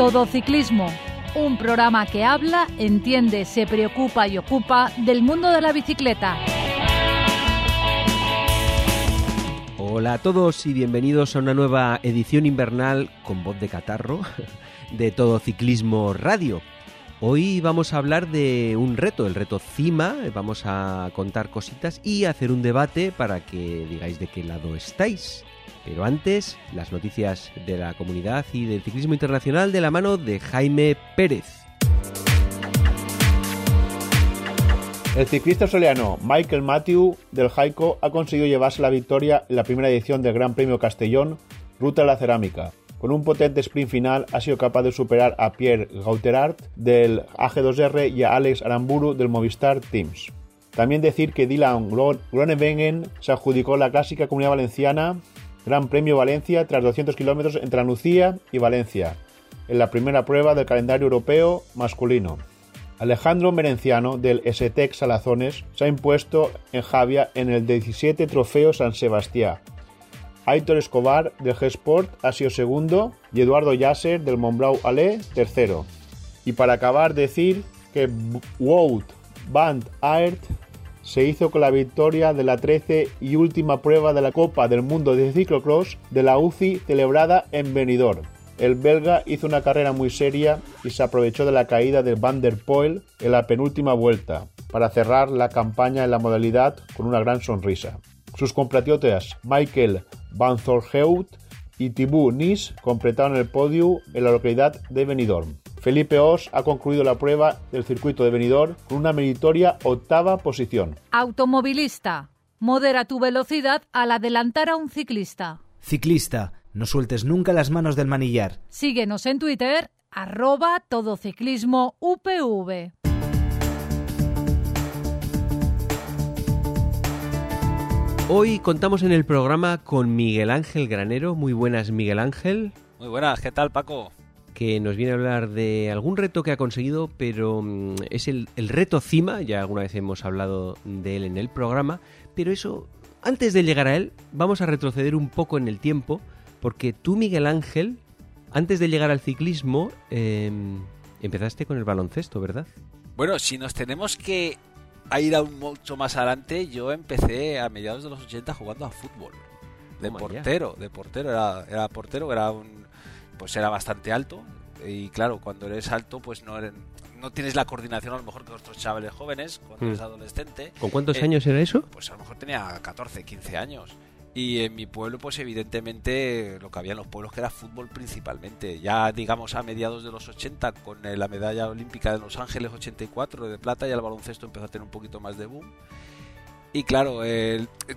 Todo Ciclismo, un programa que habla, entiende, se preocupa y ocupa del mundo de la bicicleta. Hola a todos y bienvenidos a una nueva edición invernal con voz de catarro de Todo Ciclismo Radio. Hoy vamos a hablar de un reto, el reto CIMA, vamos a contar cositas y hacer un debate para que digáis de qué lado estáis. Pero antes, las noticias de la comunidad y del ciclismo internacional de la mano de Jaime Pérez. El ciclista australiano Michael Matthew del Jaico ha conseguido llevarse la victoria en la primera edición del Gran Premio Castellón, Ruta a la Cerámica. Con un potente sprint final ha sido capaz de superar a Pierre Gauterart del AG2R y a Alex Aramburu del Movistar Teams. También decir que Dylan Groenewegen se adjudicó la clásica Comunidad Valenciana Gran Premio Valencia tras 200 kilómetros entre Anuncia y Valencia, en la primera prueba del calendario europeo masculino. Alejandro Merenciano del STEC Salazones se ha impuesto en Javia en el 17 Trofeo San Sebastián. Aitor Escobar del G-Sport ha sido segundo y Eduardo Yasser del Montblanc Ale tercero. Y para acabar decir que Wout van Aert se hizo con la victoria de la 13 y última prueba de la Copa del Mundo de Ciclocross de la UCI celebrada en Benidorm. El belga hizo una carrera muy seria y se aprovechó de la caída de Van der Poel en la penúltima vuelta para cerrar la campaña en la modalidad con una gran sonrisa. Sus compatriotas Michael Van Thorhout y Thibaut Nis completaron el podio en la localidad de Benidorm. Felipe Os ha concluido la prueba del circuito de Benidorm con una meritoria octava posición. Automovilista, modera tu velocidad al adelantar a un ciclista. Ciclista, no sueltes nunca las manos del manillar. Síguenos en Twitter, arroba todociclismo UPV. Hoy contamos en el programa con Miguel Ángel Granero. Muy buenas, Miguel Ángel. Muy buenas, ¿qué tal, Paco? Que nos viene a hablar de algún reto que ha conseguido, pero mm, es el, reto CIMA, ya alguna vez hemos hablado de él en el programa, pero eso, antes de llegar a él, vamos a retroceder un poco en el tiempo, porque tú, Miguel Ángel, antes de llegar al ciclismo, em, empezaste con el baloncesto, ¿verdad? Bueno, si nos tenemos que ir aún mucho más adelante, yo empecé a mediados de los 80 jugando a fútbol. De portero, de portero, era, era portero, era un pues era bastante alto y claro, cuando eres alto pues no no tienes la coordinación a lo mejor que otros chavales jóvenes cuando eres mm. adolescente. ¿Con cuántos eh, años era eso? Pues a lo mejor tenía 14, 15 años. Y en mi pueblo, pues evidentemente lo que había en los pueblos que era fútbol principalmente. Ya digamos a mediados de los 80 con la medalla olímpica de Los Ángeles 84 de plata ya el baloncesto empezó a tener un poquito más de boom. Y claro,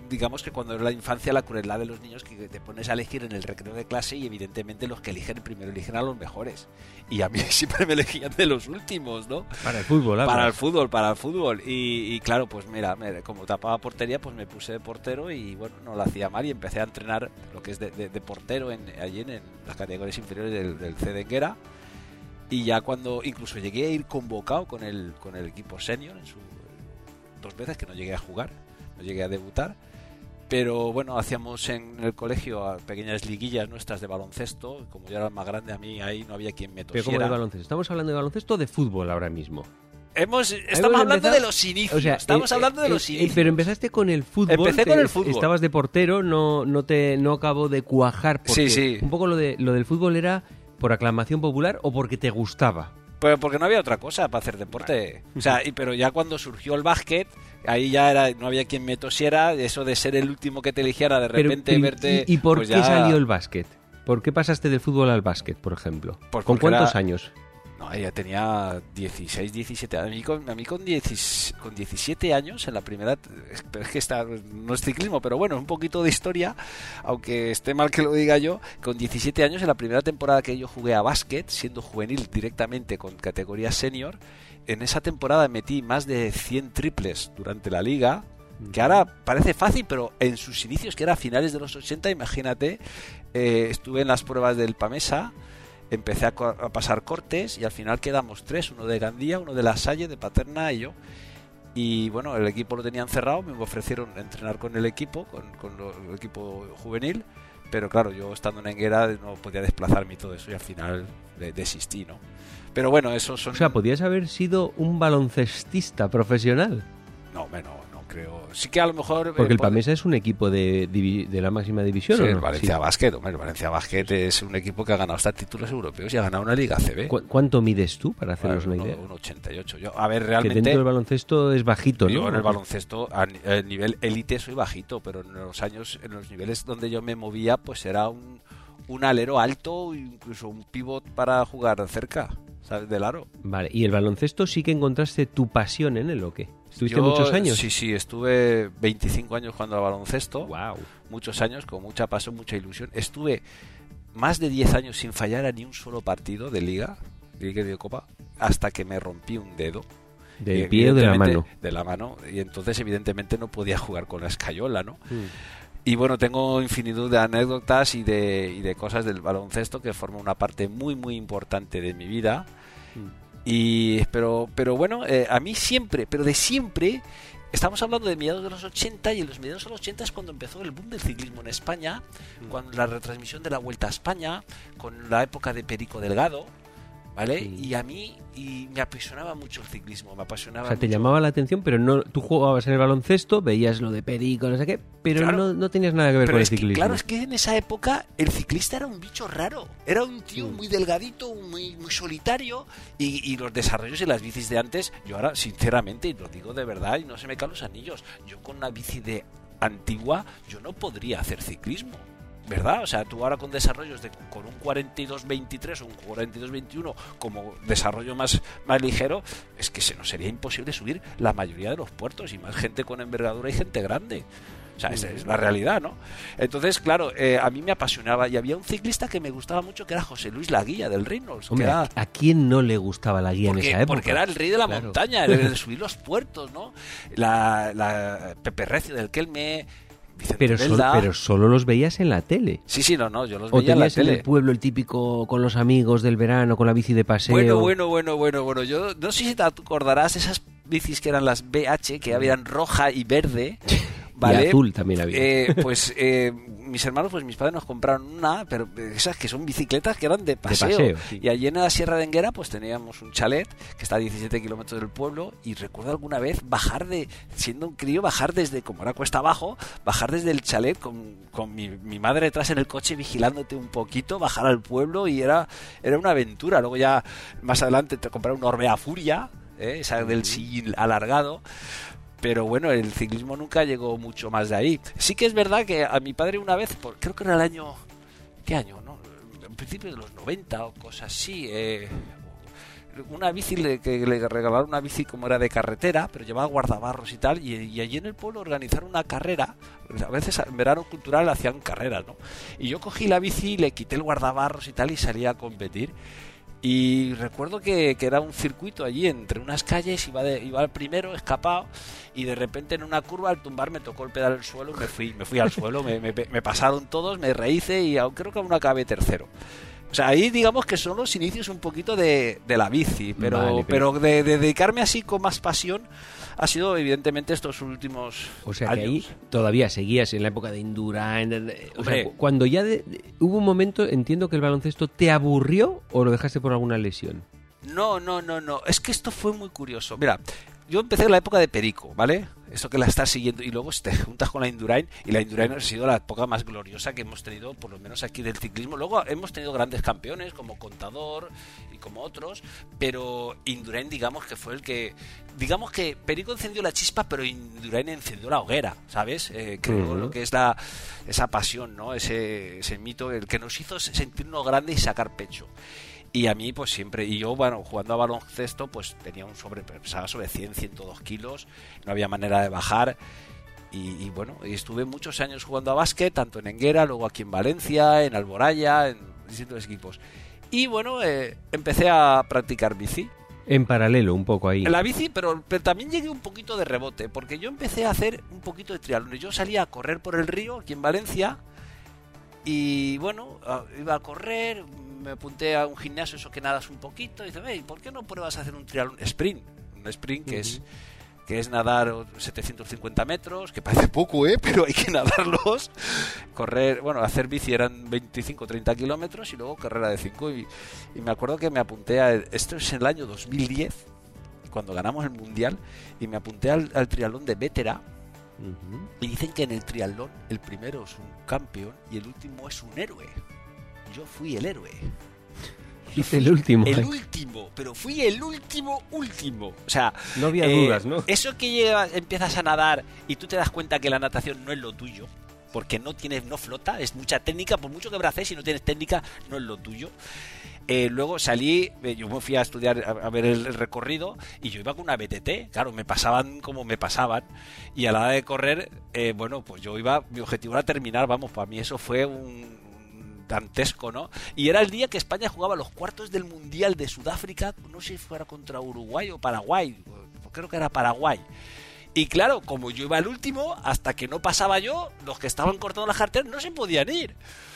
digamos que cuando era la infancia la crueldad de los niños que te pones a elegir en el recreo de clase y evidentemente los que eligen primero eligen a los mejores. Y a mí siempre me elegían de los últimos, ¿no? Para el fútbol, Para el fútbol, para el fútbol. Y, claro, pues mira, como tapaba portería, pues me puse de portero y bueno, no lo hacía mal y empecé a entrenar lo que es de, portero en, allí en, las categorías inferiores del, del Cedenguera. Y ya cuando incluso llegué a ir convocado con el, con el equipo senior en su dos veces que no llegué a jugar, no llegué a debutar. Pero bueno, hacíamos en el colegio pequeñas liguillas nuestras de baloncesto. Como yo era más grande, a mí ahí no había quien me tosiera. Pero como de baloncesto, estamos hablando de baloncesto o de fútbol ahora mismo. Hemos, estamos hablando de los inicios. estamos eh, hablando de eh, los eh, inicios. pero empezaste con el fútbol. Empecé con el fútbol. Estabas de portero, no, no te no acabo de cuajar. Porque sí, sí. Un poco lo, de, lo del fútbol era por aclamación popular o porque te gustaba. Pues porque no había otra cosa para hacer deporte. O sea, y, pero ya cuando surgió el básquet, ahí ya era no había quien me tosiera, eso de ser el último que te eligiera, de repente verte... ¿Y, por pues qué salió el básquet? ¿Por qué pasaste del fútbol al básquet, por ejemplo? Pues ¿Con cuántos años? No, ella tenía 16, 17 años. A mí con, a mí con, 17 años, en la primera. Es que está, no es ciclismo, pero bueno, un poquito de historia, aunque esté mal que lo diga yo. Con 17 años, en la primera temporada que yo jugué a básquet, siendo juvenil directamente con categoría senior, en esa temporada metí más de 100 triples durante la liga. Que ahora parece fácil, pero en sus inicios, que era a finales de los 80, imagínate, eh, estuve en las pruebas del Pamesa empecé a, pasar cortes y al final quedamos tres, uno de Gandía, uno de La Salle, de Paterna y yo. Y bueno, el equipo lo tenían cerrado, me ofrecieron entrenar con el equipo, con, el equipo juvenil, pero claro, yo estando en Enguera no podía desplazarme y todo eso y al final desistí, ¿no? Pero bueno, eso son... O sea, podías haber sido un baloncestista profesional. No, menos creo. Sí que a lo mejor... Eh, Porque el Pamesa es un equipo de, de la máxima división, sí, el Valencia Basket, el Valencia Basket es un equipo que ha ganado hasta títulos europeos y ha ganado una Liga CB. ¿Cuánto mides tú, para hacernos una idea? Un 88. Yo, a ver, realmente... Que dentro del baloncesto es bajito, ¿no? Yo en el baloncesto, a, nivel élite soy bajito, pero en los años, en los niveles donde yo me movía, pues era un, un alero alto, incluso un pivot para jugar cerca. ¿sabes? Del aro. Vale, ¿y el baloncesto sí que encontraste tu pasión en él o qué? ¿Estuviste muchos años? Sí, sí, estuve 25 años jugando al baloncesto. Wow. Muchos años, con mucha pasión, mucha ilusión. Estuve más de 10 años sin fallar a ni un solo partido de liga, liga de copa, hasta que me rompí un dedo. ¿De pie o de la mano? De la mano. Y entonces, evidentemente, no podía jugar con la escayola, ¿no? Hmm. Y bueno, tengo infinitud de anécdotas y de, y de cosas del baloncesto que forman una parte muy, muy importante de mi vida. Hmm. Y, pero, pero bueno, eh, a mí siempre, pero de siempre, estamos hablando de mediados de los 80 y en los mediados de los 80 es cuando empezó el boom del ciclismo en España, mm. con la retransmisión de la Vuelta a España, con la época de Perico Delgado, ¿vale? Y a mí y me apasionaba mucho el ciclismo, me apasionaba. O sea, te llamaba la atención, pero no, tú jugabas en el baloncesto, veías lo de Perico, no sé qué, pero no, no, tenías nada que ver con el ciclismo. claro, es que en esa época el ciclista era un bicho raro, era un tío muy delgadito, muy, muy solitario, y, y, los desarrollos y las bicis de antes, yo ahora, sinceramente, y lo digo de verdad, y no se me caen los anillos, yo con una bici de antigua, yo no podría hacer ciclismo ¿verdad? O sea, tú ahora con desarrollos de, con un 42-23 o un 42-21 como desarrollo más, más ligero, es que se nos sería imposible subir la mayoría de los puertos y más gente con envergadura y gente grande. O sea, esa es la realidad, ¿no? Entonces, claro, eh, a mí me apasionaba y había un ciclista que me gustaba mucho que era José Luis Laguilla del Reynolds. ¿A quién no le gustaba la guía en esa época? Porque era el rey de la montaña, el de subir los puertos, ¿no? La, la Pepe Recio del Kelme, pero, pero solo los veías en la tele. Sí, sí, no, no, yo los veía en la tele. en el pueblo el típico con los amigos del verano, con la bici de paseo. Bueno, bueno, bueno, bueno, bueno. Yo no sé si te acordarás esas bicis que eran las BH, que habían roja y verde. ¿vale? Y azul también había. Eh, pues eh, mis hermanos, pues mis padres nos compraron una, pero esas que son bicicletas que eran de paseo. Y allí en la Sierra de Enguera, pues teníamos un chalet que está a 17 kilómetros del pueblo. Y recuerdo alguna vez bajar de, siendo un crío, bajar desde, como era cuesta abajo, bajar desde el chalet con, con mi, mi, madre detrás en el coche vigilándote un poquito, bajar al pueblo y era, era una aventura. Luego ya más adelante te compré una Orbea Furia. ¿eh? esa del sillín alargado pero bueno, el ciclismo nunca llegó mucho más de ahí. Sí que es verdad que a mi padre una vez, creo que era el año, ¿qué año? No? En principio de los 90 o cosas así, eh, una bici que le regalaron una bici como era de carretera, pero llevaba guardabarros y tal, y, y, allí en el pueblo organizaron una carrera, a veces en verano cultural hacían carreras, ¿no? Y yo cogí la bici, le quité el guardabarros y tal y salí a competir. Y recuerdo que, que, era un circuito allí entre unas calles, iba, de, iba al primero, escapado, y de repente en una curva al tumbar me tocó el pedal al suelo me fui, me fui al suelo, me, me, pasaron todos, me rehice y creo que aún acabé tercero. O sea, ahí digamos que son los inicios un poquito de, de la bici, pero, pero... de, dedicarme así con más pasión ha sido evidentemente estos últimos O sea que ahí todavía seguías en la época de Indurain. O sea, cuando ya hubo un momento, entiendo que el baloncesto te aburrió o lo dejaste por alguna lesión. No, no, no, no. Es que esto fue muy curioso. Mira, yo empecé en la época de Perico, ¿vale? Eso que la estás siguiendo y luego te juntas con la Indurain y la Indurain ha sido la época más gloriosa que hemos tenido, por lo menos aquí del ciclismo. Luego hemos tenido grandes campeones como Contador y como otros, pero Indurain digamos que fue el que, digamos que Perico encendió la chispa, pero Indurain encendió la hoguera, ¿sabes? Eh, creo lo que es la, esa pasión, ¿no? Ese, ese mito, el que nos hizo sentirnos grandes y sacar pecho. Y a mí, pues siempre, y yo, bueno, jugando a baloncesto, pues tenía un sobre, pesaba sobre 100, 102 kilos, no había manera de bajar. Y, bueno, y estuve muchos años jugando a básquet, tanto en Enguera, luego aquí en Valencia, en Alboraya, en distintos equipos. Y bueno, eh, empecé a practicar bici. En paralelo, un poco ahí. La bici, pero, pero, también llegué un poquito de rebote, porque yo empecé a hacer un poquito de triatlón. Yo salía a correr por el río, aquí en Valencia, y bueno, iba a correr, me apunté a un gimnasio, eso que nadas un poquito, y dice, hey, ¿por qué no pruebas a hacer un triatlón sprint? Un sprint que es que es nadar 750 metros, que parece poco, ¿eh? pero hay que nadarlos, correr, bueno, hacer bici eran 25 30 kilómetros y luego carrera de 5 y, y, me acuerdo que me apunté a, esto es en el año 2010, cuando ganamos el Mundial, y me apunté al, al triatlón de Vétera, uh -huh. y dicen que en el triatlón el primero es un campeón y el último es un héroe. Yo fui el héroe. El último. El último, pero fui el último, último. O sea, no había eh, dudas, ¿no? Eso que llevas, empiezas a nadar y tú te das cuenta que la natación no es lo tuyo, porque no tienes, no flota, es mucha técnica, por mucho que braces, si no tienes técnica, no es lo tuyo. Eh, luego salí, eh, yo me fui a estudiar, a, a, ver el, el, recorrido y yo iba con una BTT, claro, me pasaban como me pasaban y a la hora de correr, eh, bueno, pues yo iba, mi objetivo era terminar, vamos, para mí eso fue un, dantesco, ¿no? Y era el día que España jugaba los cuartos del Mundial de Sudáfrica, no sé si fuera contra Uruguay o Paraguay, creo que era Paraguay. Y claro, como yo iba al último, hasta que no pasaba yo, los que estaban cortando las carteras no se podían ir.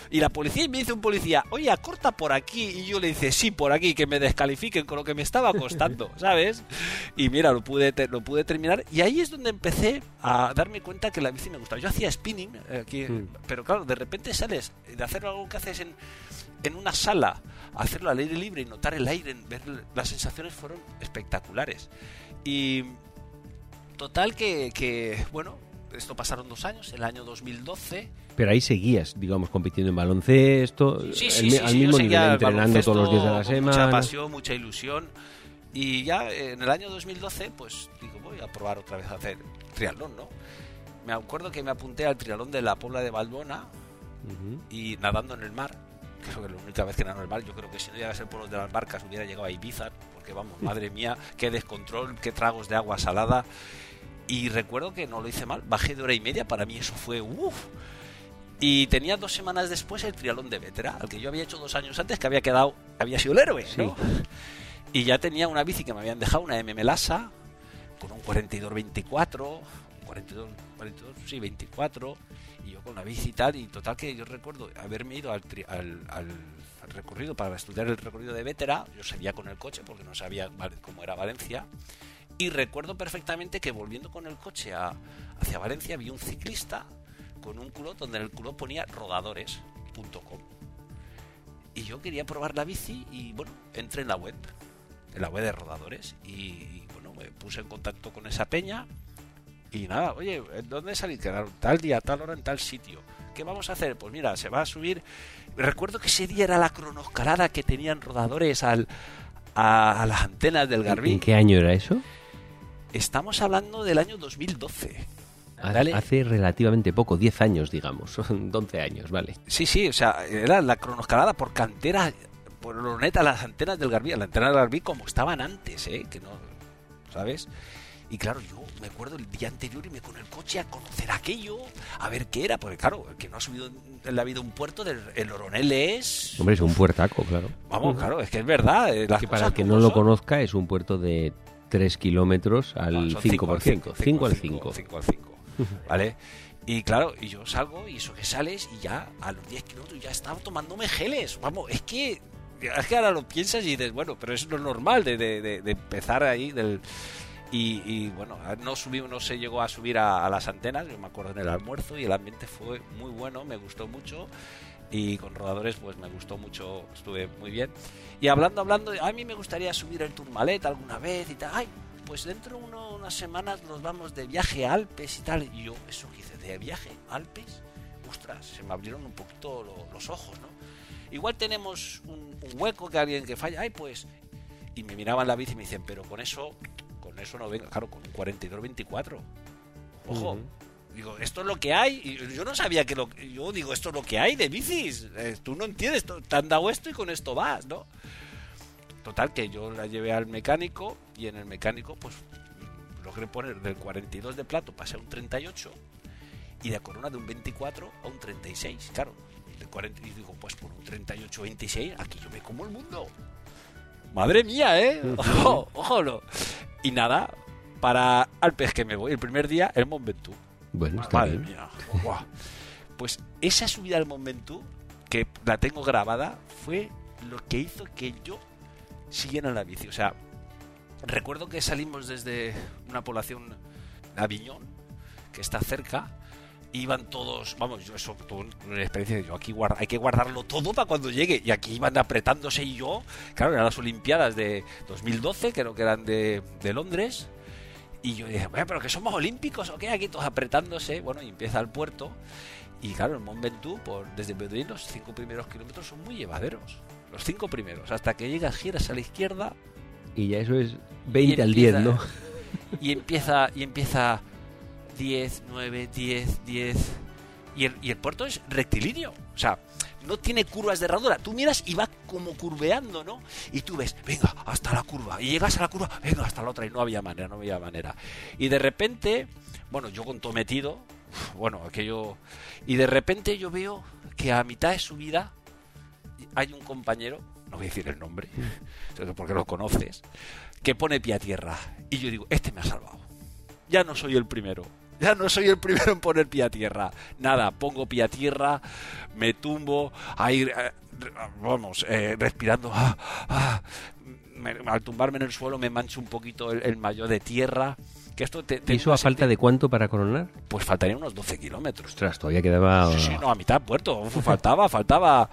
Y la policía, y me dice un policía, oye, corta por aquí. Y yo le dice, sí, por aquí, que me descalifiquen con lo que me estaba costando, ¿sabes? Y mira, lo pude, lo pude terminar. Y ahí es donde empecé a darme cuenta que la bici me gustaba. Yo hacía spinning, eh, aquí, mm. pero claro, de repente sales de hacer algo que haces en, en una sala, hacerlo al aire libre y notar el aire, ver las sensaciones fueron espectaculares. Y total que, que bueno, esto pasaron dos años, el año 2012. Pero ahí seguías, digamos, compitiendo en baloncesto, sí, sí, el, sí, al mismo nivel, entrenando todos los días de la semana. Mucha pasión, mucha ilusión. Y ya en el año 2012, pues digo, voy a probar otra vez a hacer triatlón, ¿no? Me acuerdo que me apunté al triatlón de la Pobla de Balbona uh -huh. y nadando en el mar. Creo que la única vez que nado en el mar, yo creo que si no llegase por los de las barcas hubiera llegado a Ibiza, porque vamos, madre mía, qué descontrol, qué tragos de agua salada. Y recuerdo que no lo hice mal, bajé de hora y media, para mí eso fue uff. Y tenía dos semanas después el triatlón de Vetera, al que yo había hecho dos años antes, que había quedado, había sido el héroe, ¿no? Sí. Y ya tenía una bici que me habían dejado, una MM Lasa, con un 42-24, 42, 42, sí, 24, y yo con la bici y tal, y total que yo recuerdo haberme ido al, al, al, recorrido para estudiar el recorrido de Vetera, yo salía con el coche porque no sabía cómo era Valencia, y recuerdo perfectamente que volviendo con el coche hacia Valencia vi un ciclista con un culot donde en el culot ponía rodadores.com. Y yo quería probar la bici y bueno, entré en la web, en la web de rodadores y bueno, me puse en contacto con esa peña y nada, oye, ¿dónde salí? Tal día, tal hora, en tal sitio. ¿Qué vamos a hacer? Pues mira, se va a subir. Recuerdo que ese día era la cronoscalada que tenían rodadores al, a, a las antenas del Garbí. ¿En qué año era eso? Estamos hablando del año 2012. ¿Vale? Hace relativamente poco, 10 años, digamos, son 11 años, ¿vale? Sí, sí, o sea, era la cronoscalada por cantera, por lo neta, las antenas del Garbí, las antenas del Garbí como estaban antes, ¿eh? Que no, ¿sabes? Y claro, yo me acuerdo el día anterior y me con el coche a conocer aquello, a ver qué era, porque claro, el que no ha subido en la vida un puerto, del, el Oronel es... Hombre, es un puertaco, claro. Vamos, uh -huh. claro, es que es verdad. Que para el que no lo conozca, es un puerto de 3 kilómetros al no, 5%. 5 al 5. 5 al 5. ¿Vale? Y claro, y yo salgo y eso que sales y ya a los 10 kilómetros ya estaba tomándome geles. Vamos, es que, es que ahora lo piensas y dices, bueno, pero es lo normal de, de, de, de empezar ahí del... Y, bueno, no subí, no se llegó a subir a, las antenas, yo me acuerdo en el almuerzo y el ambiente fue muy bueno, me gustó mucho y con rodadores pues me gustó mucho, estuve muy bien. Y hablando, hablando, a mí me gustaría subir el Tourmalet alguna vez y tal. Ay, pues dentro de unas semanas nos vamos de viaje a Alpes y tal. Y yo, eso que hice, de viaje Alpes, ostras, se me abrieron un poquito lo, los ojos, ¿no? Igual tenemos un, un, hueco que alguien que falla, ay, pues. Y me miraban la bici y me dicen, pero con eso, con eso no venga, claro, con un 42-24. Ojo. Uh -huh. Digo, esto es lo que hay. Y yo no sabía que lo. Yo digo, esto es lo que hay de bicis. Eh, tú no entiendes. Te han dado esto y con esto vas, ¿no? Total, que yo la llevé al mecánico y en el mecánico, pues logré poner del 42 de plato, pasé a un 38 y de corona de un 24 a un 36. Claro, de 40, y digo, pues por un 38-26, aquí yo me como el mundo. Madre mía, ¿eh? Ojo, ojo, no. Y nada, para Alpes que me voy el primer día, el Mont Ventoux. Bueno, está Madre bien. mía. Wow. Pues esa subida al Mont Ventoux, que la tengo grabada, fue lo que hizo que yo siguiera en la bici. O sea, recuerdo que salimos desde una población, Aviñón, que está cerca, iban todos, vamos, yo eso tuve una experiencia de yo aquí guarda, hay que guardarlo todo para cuando llegue. Y aquí iban apretándose y yo, claro, eran las Olimpiadas de 2012, creo que eran de, de Londres. Y yo dije, bueno, pero que somos olímpicos o qué, aquí todos apretándose, bueno, y empieza el puerto. Y claro, en Mont Ventoux, por, desde Beduín, los cinco primeros kilómetros son muy llevaderos, los cinco primeros, hasta que llegas, giras a la izquierda Y ya eso es 20 y al 10, empieza- ¿no? y empieza y empieza 10, 9, 10, 10 y el, y el puerto es rectilíneo, o sea, no tiene curvas de herradura. Tú miras y va como curveando, ¿no? Y tú ves, venga, hasta la curva. Y llegas a la curva, venga, hasta la otra. Y no había manera, no había manera. Y de repente, bueno, yo con todo metido, bueno, aquello... Y de repente yo veo que a mitad de subida hay un compañero, no voy a decir el nombre, porque lo conoces, que pone pie a tierra. Y yo digo, este me ha salvado. Ya no soy el primero. Ya no soy el primero en poner pie a tierra. Nada, pongo pie a tierra, me tumbo, ahí, eh, vamos, eh, respirando. ah, ah. Me- al tumbarme en el suelo me mancho un poquito el, el maillot de tierra. Que esto te, te- ¿Y eso a falta de cuánto para coronar? Pues faltaría unos 12 kilómetros. Ostras, todavía quedaba... Sí, sí, no, a mitad puerto. Faltaba, faltaba.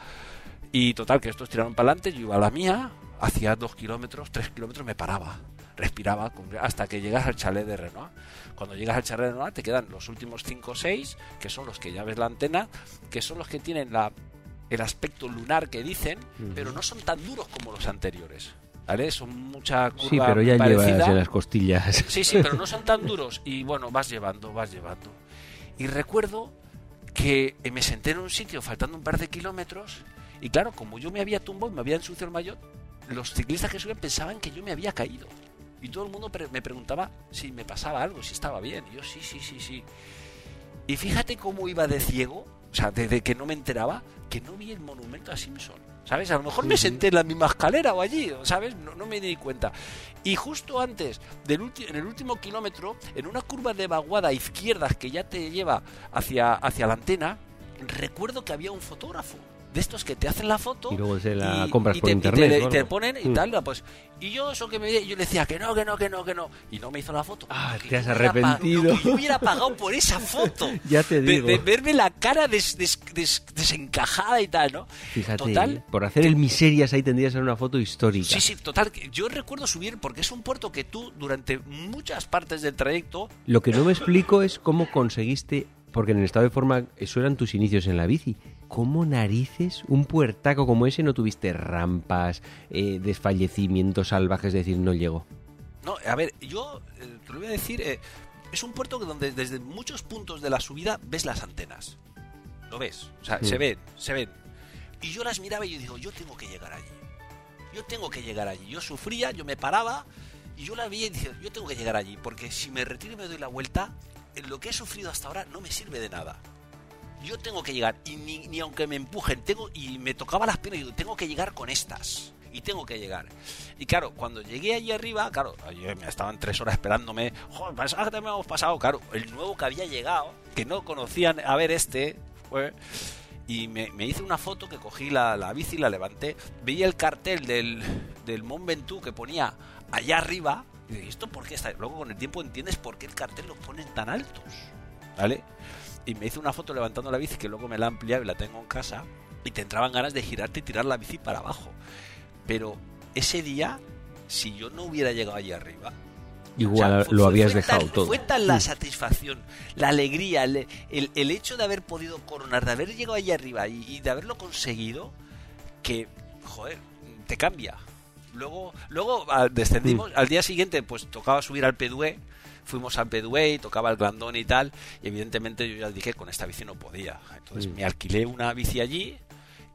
Y total, que estos tiraron para adelante, yo iba a la mía, hacía dos kilómetros, tres kilómetros, me paraba, respiraba, hasta que llegas al chalet de Renoir. Cuando llegas al chalet de Renoir te quedan los últimos cinco o seis, que son los que ya ves la antena, que son los que tienen la, el aspecto lunar que dicen, pero no son tan duros como los anteriores. ¿Vale? Son mucha curva Sí, pero ya parecida. llevas en las costillas. Sí, sí, pero no son tan duros. Y bueno, vas llevando, vas llevando. Y recuerdo que me senté en un sitio faltando un par de kilómetros. Y claro, como yo me había tumbado y me había ensuciado el maillot, los ciclistas que subían pensaban que yo me había caído. Y todo el mundo me preguntaba si me pasaba algo, si estaba bien. Y yo, sí, sí, sí, sí. Y fíjate cómo iba de ciego, o sea, desde que no me enteraba, que no vi el monumento a Simpson. ¿Sabes? A lo mejor me senté en la misma escalera o allí, ¿sabes? No, no me di cuenta. Y justo antes, del en el último kilómetro, en una curva de vaguada a izquierdas que ya te lleva hacia, hacia la antena, recuerdo que había un fotógrafo. De estos que te hacen la foto Y luego se la y- compras y por te, y internet te- y te ponen y Mm. tal, pues. Y yo eso que me yo le decía que no, que no, que no, que no. Y no me hizo la foto. Ah, Que te has arrepentido. que yo hubiera pagado por esa foto. Ya te digo. De, verme la cara des- des- des- desencajada y tal, ¿no? Fíjate, Total, por hacer el miserias ahí tendrías que ser una foto histórica. Sí, sí, total. que Yo recuerdo subir porque es un puerto que tú durante muchas partes del trayecto Lo que no me explico es cómo conseguiste, porque en el estado de forma, eso eran tus inicios en la bici. ¿Cómo narices un puertaco como ese no tuviste rampas, eh, desfallecimientos salvajes, es decir, no llego? No, a ver, yo eh, te lo voy a decir, eh, es un puerto donde desde muchos puntos de la subida ves las antenas. Lo ves, o sea, Mm. se ven, se ven. Y yo las miraba y yo digo, yo tengo que llegar allí. Yo tengo que llegar allí. Yo sufría, yo me paraba y yo la veía y dije, yo tengo que llegar allí, porque si me retiro y me doy la vuelta, lo que he sufrido hasta ahora no me sirve de nada. Yo tengo que llegar, y ni, ni aunque me empujen, tengo, y me tocaba las piernas y tengo que llegar con estas. Y tengo que llegar. Y claro, cuando llegué allí arriba, claro, me estaban tres horas esperándome. Joder, pensaba que te hemos pasado. Claro, el nuevo que había llegado, que no conocían, a ver este, fue. Y me, me hice una foto que cogí la, la bici, la levanté. Veía el cartel del, del Mont Ventoux que ponía allá arriba. Y dije, ¿esto por qué está? Luego con el tiempo entiendes por qué el cartel los ponen tan altos. ¿Vale? Y me hice una foto levantando la bici que luego me la he ampliado y la tengo en casa. Y te entraban ganas de girarte y tirar la bici para abajo. Pero ese día, si yo no hubiera llegado allí arriba, Igual o sea, fue- lo habías fue dejado tan- todo. Fue tan la satisfacción, la alegría, el, el- el hecho de haber podido coronar, de haber llegado allí arriba y, y de haberlo conseguido, que, joder, te cambia. Luego, luego ah, descendimos, Mm. al día siguiente pues tocaba subir al Pedué, fuimos al Pedué y tocaba el Glandón y tal, y evidentemente yo ya dije con esta bici no podía. Entonces Mm. me alquilé una bici allí,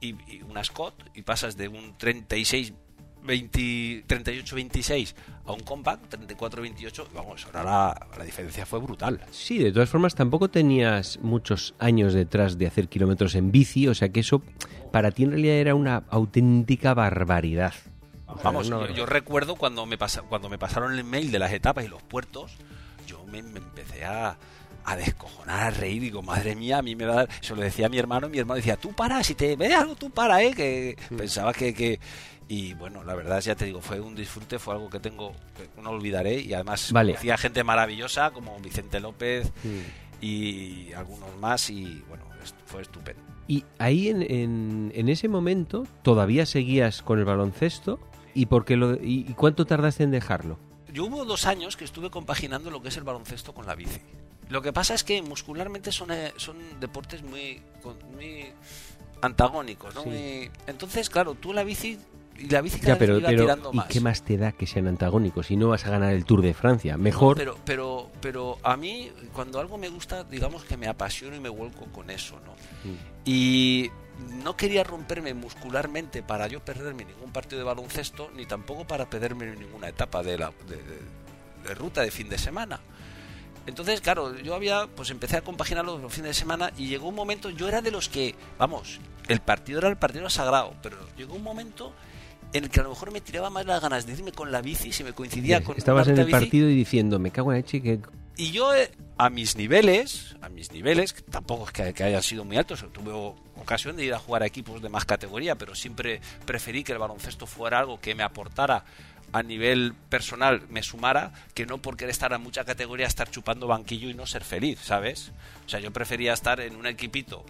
y, y una Scott, y pasas de un 36 20, 38-26 a un compact 34-28, vamos, ahora la, la diferencia fue brutal. Sí, de todas formas tampoco tenías muchos años detrás de hacer kilómetros en bici, o sea que eso para ti en realidad era una auténtica barbaridad. Vamos, yo, recuerdo cuando me, pasa, cuando me pasaron el mail de las etapas y los puertos, yo me, me empecé a, a descojonar, a reír, digo, madre mía, a mí me va a dar... Eso lo decía a mi hermano, y mi hermano decía, tú para, si te ves algo, tú para, ¿eh? Que Mm. pensaba que... que Y bueno, la verdad, ya te digo, fue un disfrute, fue algo que tengo, que no olvidaré. Y además, Vale. conocía gente maravillosa como Vicente López Mm. y algunos más. Y bueno, fue estupendo. Y ahí en, en, en ese momento todavía seguías con el baloncesto y por qué lo y, y cuánto tardaste en dejarlo. Yo hubo dos años que estuve compaginando lo que es el baloncesto con la bici. Lo que pasa es que muscularmente son, eh, son deportes muy, muy antagónicos, ¿no? Sí. Muy- Entonces, claro, tú la bici y la bici cada Ya, pero, vez iba pero tirando ¿y más. qué más te da que sean antagónicos si no vas a ganar el Tour de Francia? No, Mejor. pero, pero, pero a mí, cuando algo me gusta, digamos que me apasiono y me vuelco con eso, ¿no? Mm. Y no quería romperme muscularmente para yo perderme ningún partido de baloncesto, ni tampoco para perderme ninguna etapa de, la, de, de- de ruta de fin de semana. Entonces, claro, yo había, pues empecé a compaginarlo los fines de semana y llegó un momento, yo era de los que, vamos, el partido era el partido sagrado, pero llegó un momento en el que a lo mejor me tiraba más las ganas de irme con la bici si me coincidía con Estabas en el bici. partido y diciendo, me cago en la leche que Y yo, eh, a mis niveles, a mis niveles, tampoco es que, hayan sido muy altos, tuve ocasión de ir a jugar a equipos de más categoría, pero siempre preferí que el baloncesto fuera algo que me aportara a nivel personal, me sumara, que no por querer estar a mucha categoría, estar chupando banquillo y no ser feliz, ¿sabes? O sea, yo prefería estar en un equipito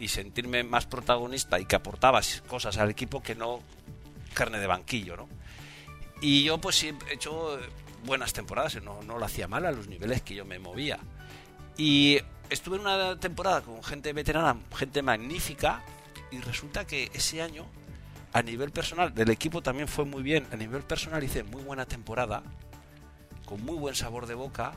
y sentirme más protagonista y que aportaba cosas al equipo que no carne de banquillo, ¿no? Y yo pues sí he hecho buenas temporadas, no, no lo hacía mal a los niveles que yo me movía. Y estuve en una temporada con gente veterana, gente magnífica, y resulta que ese año, a nivel personal, del equipo también fue muy bien, a nivel personal hice muy buena temporada, con muy buen sabor de boca,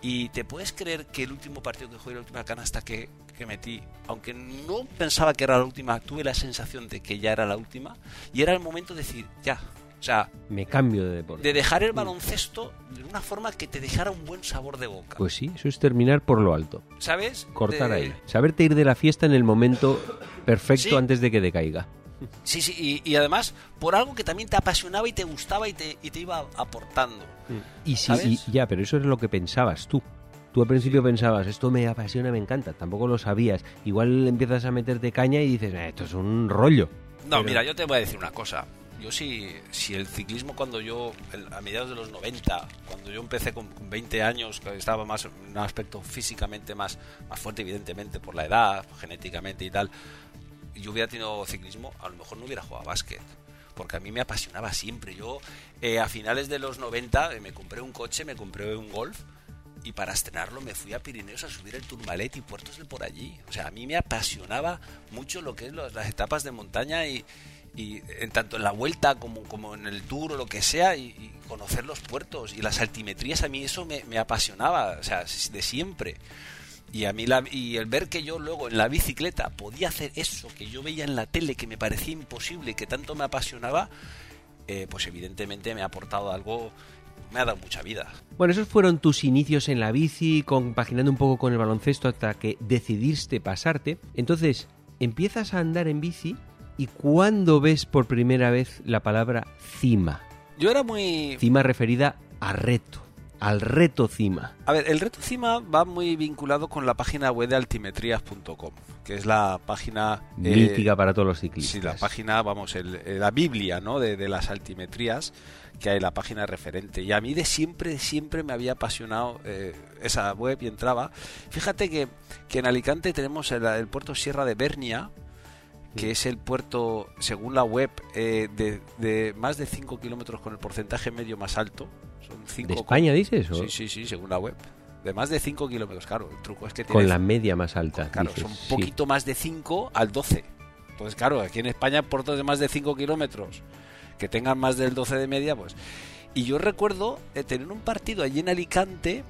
y te puedes creer que el último partido que jugué, la última canasta que, que metí, aunque no pensaba que era la última, tuve la sensación de que ya era la última, y era el momento de decir, ya, o sea, me cambio de deporte. de dejar el baloncesto de una forma que te dejara un buen sabor de boca. Pues sí, eso es terminar por lo alto. ¿Sabes? Cortar De- ahí. Saberte ir de la fiesta en el momento perfecto Sí. antes de que decaiga. Sí, sí, y, y además por algo que también te apasionaba y te gustaba y te, y te iba aportando. Y sí, ya, pero eso es lo que pensabas tú. Tú al principio pensabas, esto me apasiona, me encanta. Tampoco lo sabías. Igual empiezas a meterte caña y dices, "Eh, esto es un rollo. No, Pero- mira, yo te voy a decir una cosa. Yo sí, si el ciclismo cuando yo, a mediados de los 90, cuando yo empecé con, con 20 años, que estaba más en un aspecto físicamente más, más fuerte, evidentemente, por la edad, genéticamente y tal, yo hubiera tenido ciclismo, a lo mejor no hubiera jugado a básquet. Porque a mí me apasionaba siempre. Yo, eh, a finales de los 90, eh, me compré un coche, me compré un golf, y para estrenarlo me fui a Pirineos a subir el Tourmalet y puertos de por allí. O sea, a mí me apasionaba mucho lo que es las etapas de montaña y, y en tanto en la vuelta como, como en el tour o lo que sea y, conocer los puertos y las altimetrías a mí eso me, me apasionaba, o sea, de siempre. Y a mí la, y el ver que yo luego en la bicicleta podía hacer eso que yo veía en la tele que me parecía imposible, que tanto me apasionaba, eh, pues evidentemente me ha aportado algo, me ha dado mucha vida. Bueno, esos fueron tus inicios en la bici, compaginando un poco con el baloncesto hasta que decidiste pasarte. Entonces, empiezas a andar en bici y ¿cuándo ves por primera vez la palabra cima? Yo era muy... Cima referida a reto, al reto cima. A ver, el reto CIMA va muy vinculado con la página web de altimetrías.com, que es la página... eh, Mítica para todos los ciclistas. Sí, la página, vamos, el- eh, la Biblia, ¿no? De, de las altimetrías, que hay la página referente. Y a mí de siempre, siempre me había apasionado eh, esa web y entraba. Fíjate que, que en Alicante tenemos el, el puerto Sierra de Bernia, que es el puerto, según la web, eh, de, de más de 5 kilómetros con el porcentaje medio más alto. Son 5 ¿De España dices? o Sí, sí, sí, según la web. De más de 5 kilómetros, claro. El truco es que Con la media más alta. Claro, dices, son sí. poquito más de 5 al 12. Entonces, claro, aquí en España, puertos de más de 5 kilómetros que tengan más del 12 de media, pues. Y yo recuerdo eh, tener un partido allí en Alicante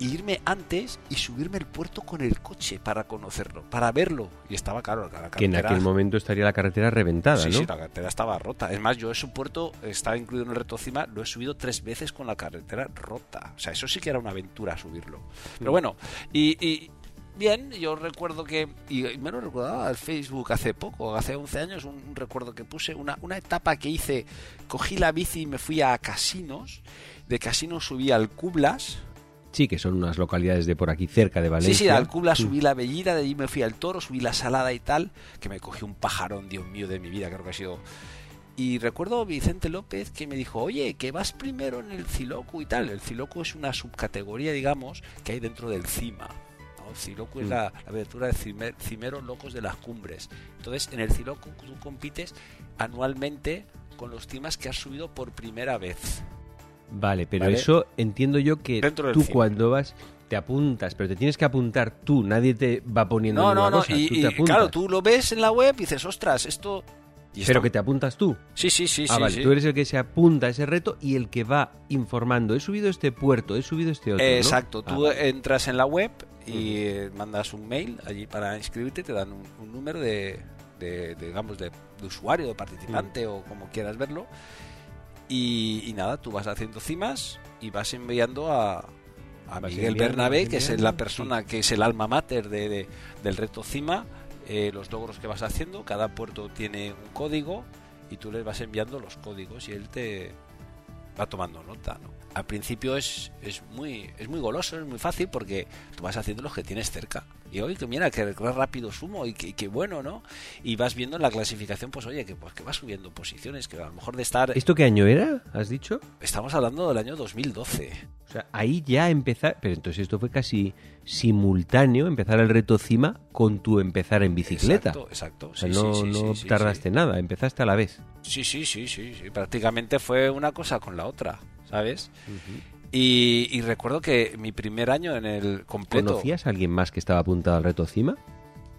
e irme antes y subirme el puerto con el coche para conocerlo, para verlo. Y estaba, claro, la Que en carretera- aquel momento estaría la carretera reventada, Sí, ¿no? sí, la carretera estaba rota. Es más, yo ese puerto estaba incluido en el reto cima, lo he subido tres veces con la carretera rota. O sea, eso sí que era una aventura subirlo. Pero bueno, y, y bien, yo recuerdo que, y me lo recordaba al Facebook hace poco, hace 11 años, un, un recuerdo que puse, una, una etapa que hice, cogí la bici y me fui a Casinos, de Casinos subí al Cublas, Sí, que son unas localidades de por aquí cerca de Valencia. Sí, sí, al Cubla subí la Bellida, de allí me fui al Toro, subí la Salada y tal, que me cogí un pajarón, Dios mío, de mi vida, creo que ha sido... Y recuerdo a Vicente López que me dijo, oye, que vas primero en el Cilocu y tal. El Cilocu es una subcategoría, digamos, que hay dentro del CIMA. ¿no? El Cilocu es Mm. la, la aventura de cimer- cimeros locos de las cumbres. Entonces, en el Cilocu tú compites anualmente con los cimas que has subido por primera vez. Vale, pero Vale. eso entiendo yo que Dentro tú cine. cuando vas te apuntas, pero te tienes que apuntar tú, nadie te va poniendo No, no, ninguna no. cosa, Y, tú te claro, tú lo ves en la web y dices, ostras, esto... y Pero está- que te apuntas tú. Sí, sí, sí, ah, sí, vale, sí. tú eres el que se apunta a ese reto y el que va informando. He subido este puerto, he subido este otro. ¿no? Exacto, Ah, tú vale. entras en la web y eh, mandas un mail allí para inscribirte, te dan un, un número de, de- de, digamos, de, de usuario, de participante Mm. o como quieras verlo. Y, y nada, tú vas haciendo cimas y vas enviando a, a Miguel enviando, Bernabé, que es la persona que es el alma mater de, de- del reto cima, eh, los logros que vas haciendo. Cada puerto tiene un código y tú les vas enviando los códigos y él te va tomando nota. ¿no? Al principio es, es, muy, es muy goloso, es muy fácil porque tú vas haciendo los que tienes cerca. Y oye, que mira, que rápido sumo y que, que bueno, ¿no? Y vas viendo en la clasificación, pues oye, que, pues, que vas subiendo posiciones, que a lo mejor de estar... ¿Esto qué año era? ¿Has dicho? Estamos hablando del año 2012. O sea, ahí ya empezar. Pero entonces esto fue casi simultáneo, empezar el reto cima con tu empezar en bicicleta. Exacto, exacto. O sea, no, sí, sí, no tardaste nada, empezaste a la vez. Sí, sí, sí, sí, sí. Prácticamente fue una cosa con la otra, ¿sabes? y, y recuerdo que mi primer año en el completo... ¿Conocías a alguien más que estaba apuntado al reto cima?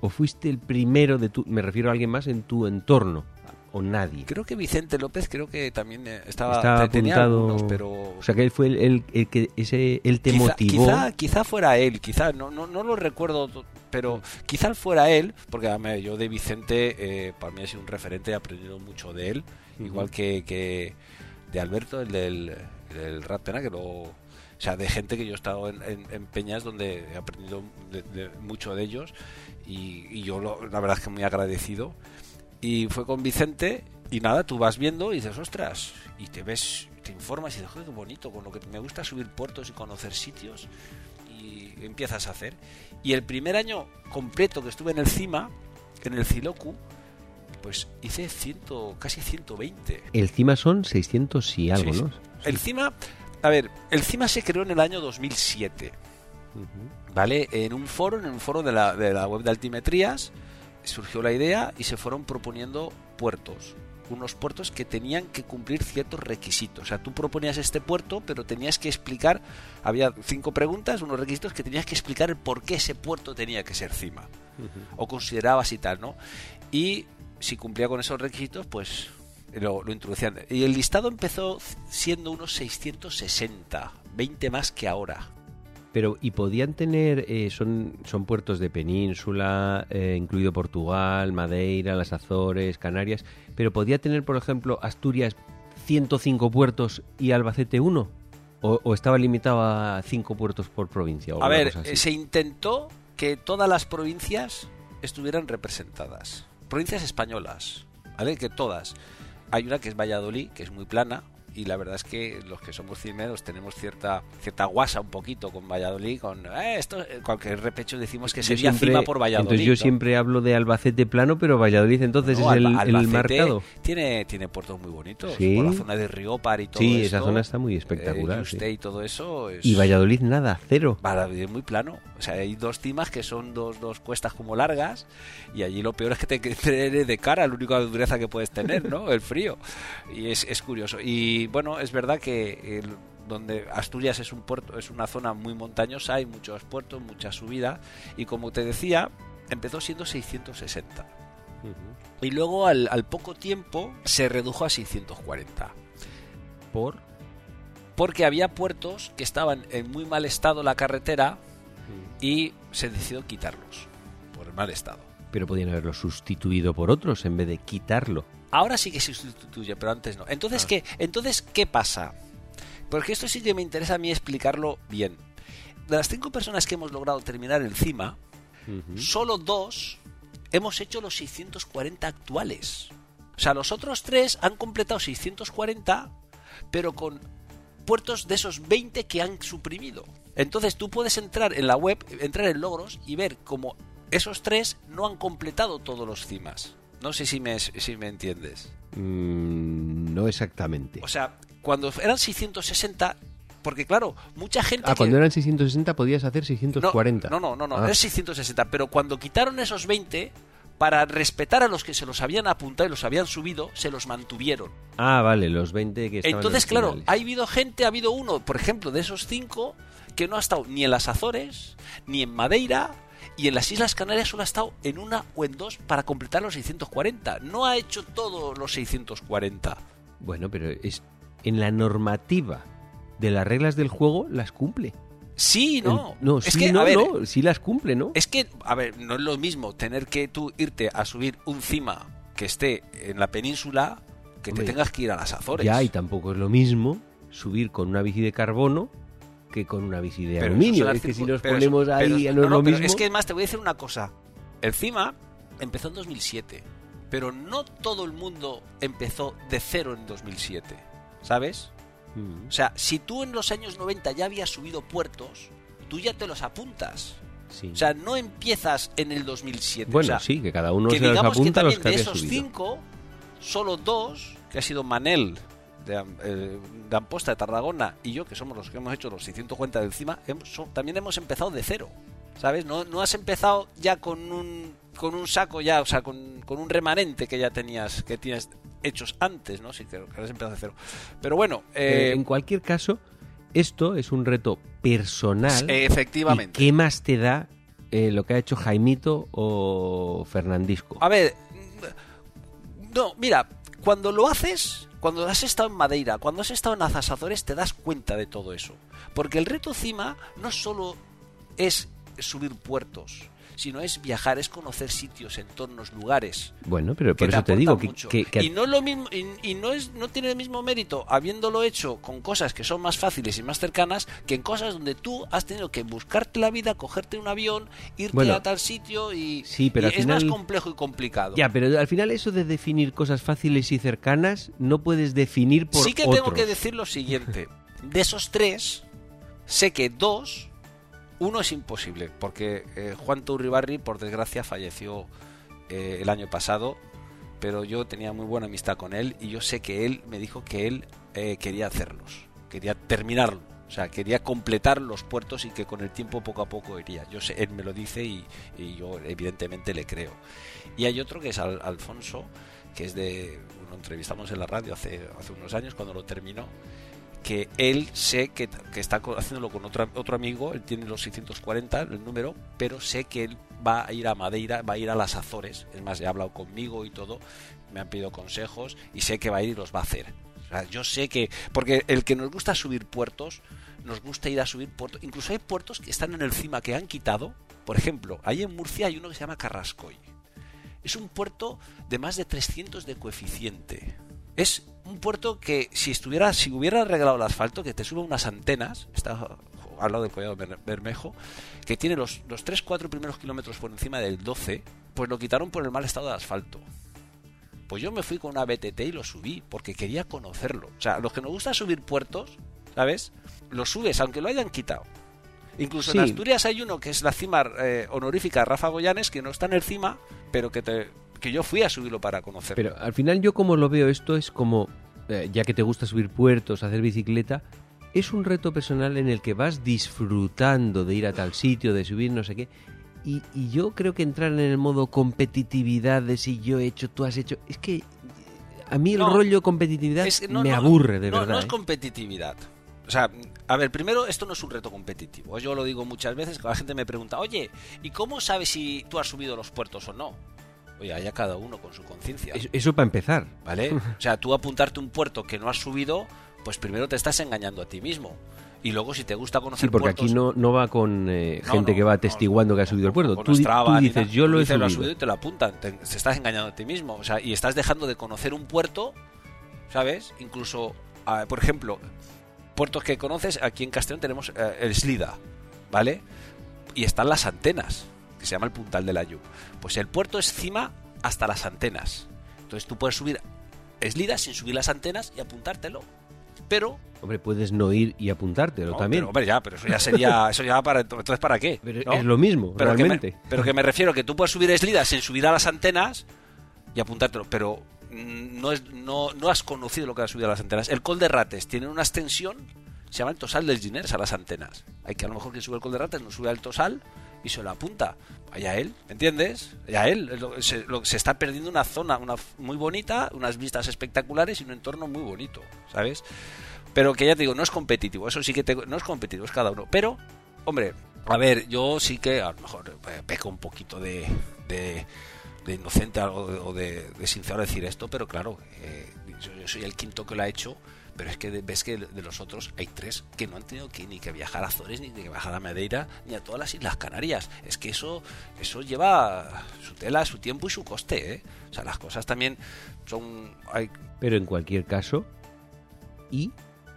¿O fuiste el primero de tu... Me refiero a alguien más en tu entorno? ¿O nadie? Creo que Vicente López creo que también eh, estaba, Estaba te- tenía apuntado... algunos, pero O sea, que él fue el, el- el que ese, él te quizá, motivó. quizá, quizá fuera él, quizá no, no, no lo recuerdo, pero quizá fuera él, porque yo de Vicente eh, para mí ha sido un referente, he aprendido mucho de él, igual que, que de Alberto, el del, el Pena, que lo, o sea, de gente que yo he estado en, peñas donde he aprendido de- de- mucho de ellos y, y yo lo- la verdad es que muy agradecido. Y fue con Vicente y nada, tú vas viendo y dices, ostras, y te ves, te informas y dices, joder, qué bonito, con lo que me gusta subir puertos y conocer sitios y empiezas a hacer. Y el primer año completo que estuve en el CIMA, en el Cilocu, pues hice casi 120. El cima son 600 y algo, Sí, ¿no? sí. El CIMA, a ver, el CIMA se creó en el año 2007. ¿vale? En un foro, en un foro de la, de la web de altimetrías, surgió la idea y se fueron proponiendo puertos. Unos puertos que tenían que cumplir ciertos requisitos. O sea, tú proponías este puerto, pero tenías que explicar, había cinco preguntas, unos requisitos que tenías que explicar el por qué ese puerto tenía que ser cima. O considerabas y tal, ¿no? Y si cumplía con esos requisitos, pues lo, lo introducían. Y el listado empezó siendo unos 660, 20 más que ahora. Pero, ¿y podían tener, eh, son, son puertos de península, eh, incluido Portugal, Madeira, las Azores, Canarias, pero podía tener, por ejemplo, Asturias 105 puertos y Albacete 1? ¿O, o estaba limitado a 5 puertos por provincia? o A ver, se intentó que todas las provincias estuvieran representadas. Provincias españolas, ¿vale? Que todas. Hay una que es Valladolid, que es muy plana, y la verdad es que los que somos cimeros tenemos cierta cierta guasa un poquito con Valladolid, con eh, esto, eh, cualquier repecho decimos que Yo sería siempre- cima por Valladolid. Entonces yo ¿no? siempre hablo de Albacete plano, pero Valladolid entonces No, es el, Alba- el marcado. Tiene, tiene puertos muy bonitos, Sí. por la zona de Riópar y todo Sí, esto, esa zona está muy espectacular. eh, sí. Yuste y todo eso es... Y Valladolid nada, cero. Valladolid es muy plano. O sea, hay dos cimas que son dos, dos cuestas como largas y allí lo peor es que te te de cara, la única dureza que puedes tener, ¿no? El frío. Y es, es curioso. Y bueno, es verdad que el- donde Asturias es un puerto, es una zona muy montañosa, hay muchos puertos, mucha subida y como te decía, empezó siendo 660. Y luego al, al poco tiempo se redujo a 640 Por porque había puertos que estaban en muy mal estado la carretera y se decidió quitarlos por el mal estado. Pero podían haberlo sustituido por otros en vez de quitarlo. Ahora sí que se sustituye, pero antes no. Entonces, ¿qué? Entonces, ¿qué pasa? Porque esto sí que me interesa a mí explicarlo bien. De las cinco personas que hemos logrado terminar el CIMA, solo dos hemos hecho los 640 actuales. O sea, los otros tres han completado 640, pero con puertos de esos 20 que han suprimido. Entonces tú puedes entrar en la web, entrar en logros y ver cómo esos tres no han completado todos los cimas. No sé si me, si me entiendes. Mm, no exactamente. O sea, cuando eran 660, porque claro, mucha gente... Ah, que- cuando eran 660 podías hacer 640. No, no, no, no, Ah. era 660, pero cuando quitaron esos 20, para respetar a los que se los habían apuntado y los habían subido, se los mantuvieron. Ah, vale, los 20 que estaban Entonces, claro, ha habido gente, ha habido uno, por ejemplo, de esos cinco, que no ha estado ni en las Azores, ni en Madeira, y en las Islas Canarias solo ha estado en una o en dos para completar los 640. No ha hecho todos los 640. Bueno, pero es en la normativa de las reglas del juego las cumple. Sí, no. El- no, es sí, que, no, a ver, no, sí las cumple, ¿no? Es que, a ver, no es lo mismo tener que tú irte a subir un cima que esté en la península que Hombre, te tengas que ir a las Azores. Ya, y tampoco es lo mismo subir con una bici de carbono que con una bici de Pero aluminio. Es que si nos ponemos eso- ahí no, es lo mismo. Es que además te voy a decir una cosa. El CIMA empezó en 2007, pero no todo el mundo empezó de cero en 2007, ¿sabes? Mm. O sea, si tú en los años 90 ya habías subido puertos, tú ya te los apuntas. Sí. O sea, no empiezas en el 2007. bueno, o sea, sí, que cada uno que se los que los que de esos subido. cinco, solo dos, que ha sido Manel de, eh, de Amposta de Tarragona y yo, que somos los que hemos hecho los 650 del CIMA, hemos- so- también hemos empezado de cero. ¿Sabes? No, no has empezado ya con un, con un saco ya, o sea, con, con un remanente que ya tenías, que tienes hechos antes, ¿no? Sí, creo que has empezado de cero. Pero bueno, Eh, eh, en cualquier caso, esto es un reto personal. efectivamente. ¿Y qué más te da eh, lo que ha hecho Jaimito o Fernandisco? A ver, no, mira, cuando lo haces, cuando has estado en Madeira, cuando has estado en las te das cuenta de todo eso. Porque el reto CIMA no solo es subir puertos, sino es viajar, es conocer sitios, entornos, lugares. Bueno, pero por eso te digo que, mucho. que- que- y no es lo mismo y, y no es no tiene el mismo mérito habiéndolo hecho con cosas que son más fáciles y más cercanas que en cosas donde tú has tenido que buscarte la vida cogerte un avión irte Bueno, a tal sitio y, sí, pero y al es más final- complejo y complicado Ya, pero al final eso de definir cosas fáciles y cercanas no puedes definir por sí que otros. tengo que decir lo siguiente. De esos tres, sé que dos, uno es imposible, porque eh, Juan Turribarri, por desgracia, falleció eh, el año pasado, pero yo tenía muy buena amistad con él y yo sé que él me dijo que él eh, quería hacerlos, quería terminarlo. O sea, quería completar los puertos y que con el tiempo poco a poco iría. Yo sé, él me lo dice y, yo evidentemente le creo. Y hay otro que es Al- Alfonso, que es de. Lo entrevistamos en la radio hace unos años cuando lo terminó. Que él sé que, que está haciéndolo con otro, otro amigo, él tiene los 640, el número, pero sé que él va a ir a Madeira, va a ir a las Azores. Es más, ya ha hablado conmigo y todo, me han pedido consejos y sé que va a ir y los va a hacer. O sea, yo sé que. Porque el que nos gusta subir puertos, nos gusta ir a subir puertos. Incluso hay puertos que están en el cima que han quitado. Por ejemplo, ahí en Murcia hay uno que se llama Carrascoy. Es un puerto de más de 300 de coeficiente. Es un puerto que si estuviera, si hubiera arreglado el asfalto, que te sube unas antenas, está al lado del Collado Ber- Bermejo, que tiene los, los 3-4 primeros kilómetros por encima del 12, pues lo quitaron por el mal estado del asfalto. Pues yo me fui con una BTT y lo subí, porque quería conocerlo. O sea, los que nos gusta subir puertos, ¿sabes? Lo subes, aunque lo hayan quitado. Incluso en. Asturias hay uno que es la cima eh, honorífica Rafa Goyanes, que no está en el cima, pero que, te, que yo fui a subirlo para conocerlo. Pero al final yo como lo veo esto es como, eh, ya que te gusta subir puertos, hacer bicicleta, es un reto personal en el que vas disfrutando de ir a tal sitio, de subir no sé qué. Y, y yo creo que entrar en el modo competitividad de si yo he hecho, tú has hecho, es que a mí el No, rollo competitividad Es que no- me no- aburre de verdad. No es ¿eh? competitividad. O sea, a ver, primero, esto no es un reto competitivo. Yo lo digo muchas veces, que la gente me pregunta, oye, ¿y cómo sabes si tú has subido los puertos o no? Oye, allá cada uno con su conciencia. Eso, eso para empezar. ¿Vale? O sea, tú apuntarte un puerto que no has subido, pues primero te estás engañando a ti mismo. Y luego, si te gusta conocer Sí, porque puertos, aquí no, no va con eh, No, gente no, que va atestiguando que ha subido el puerto. Tú, Strava tú dices, yo Tú lo he dices, subido. y te lo apuntan. Te, te estás engañando a ti mismo. O sea, y estás dejando de conocer un puerto, ¿sabes? Incluso, por ejemplo, puertos que conoces, aquí en Castellón tenemos eh, el Slida, ¿vale? Y están las antenas, que se llama el Puntal de la Llum. Pues el puerto es cima hasta las antenas. Entonces tú puedes subir Slida sin subir las antenas y apuntártelo. Pero Hombre, puedes no ir y apuntártelo no, también. pero, hombre, ya, pero eso ya sería, eso ya para entonces para qué, Pero ¿no? es lo mismo, pero que, realmente. me, pero que me refiero que tú puedes subir Slida sin subir a las antenas y apuntártelo, pero no, es, no, no has conocido lo que ha subido a las antenas. El col de rates tiene una extensión, se llama el tosal del Giners a las antenas. Hay que a lo mejor que sube el col de rates no sube al tosal y se lo apunta. Allá él, ¿entiendes? Allá él. Se, está perdiendo una zona una, muy bonita, unas vistas espectaculares y un entorno muy bonito, ¿sabes? Pero que ya te digo, no es competitivo, eso sí que te, no es competitivo, es cada uno. Pero, hombre, a ver, yo sí que a lo mejor eh, peco un poquito de, de, inocente o de, de, sincero decir esto, pero claro, eh, yo, yo, soy el quinto que lo ha hecho pero es que ves que de los otros hay tres que no han tenido que ni que viajar a Azores, ni que viajar a Madeira, ni a todas las Islas Canarias. Es que eso, eso lleva su tela, su tiempo y su coste, ¿eh? O sea, las cosas también son... Hay... Pero en cualquier caso, y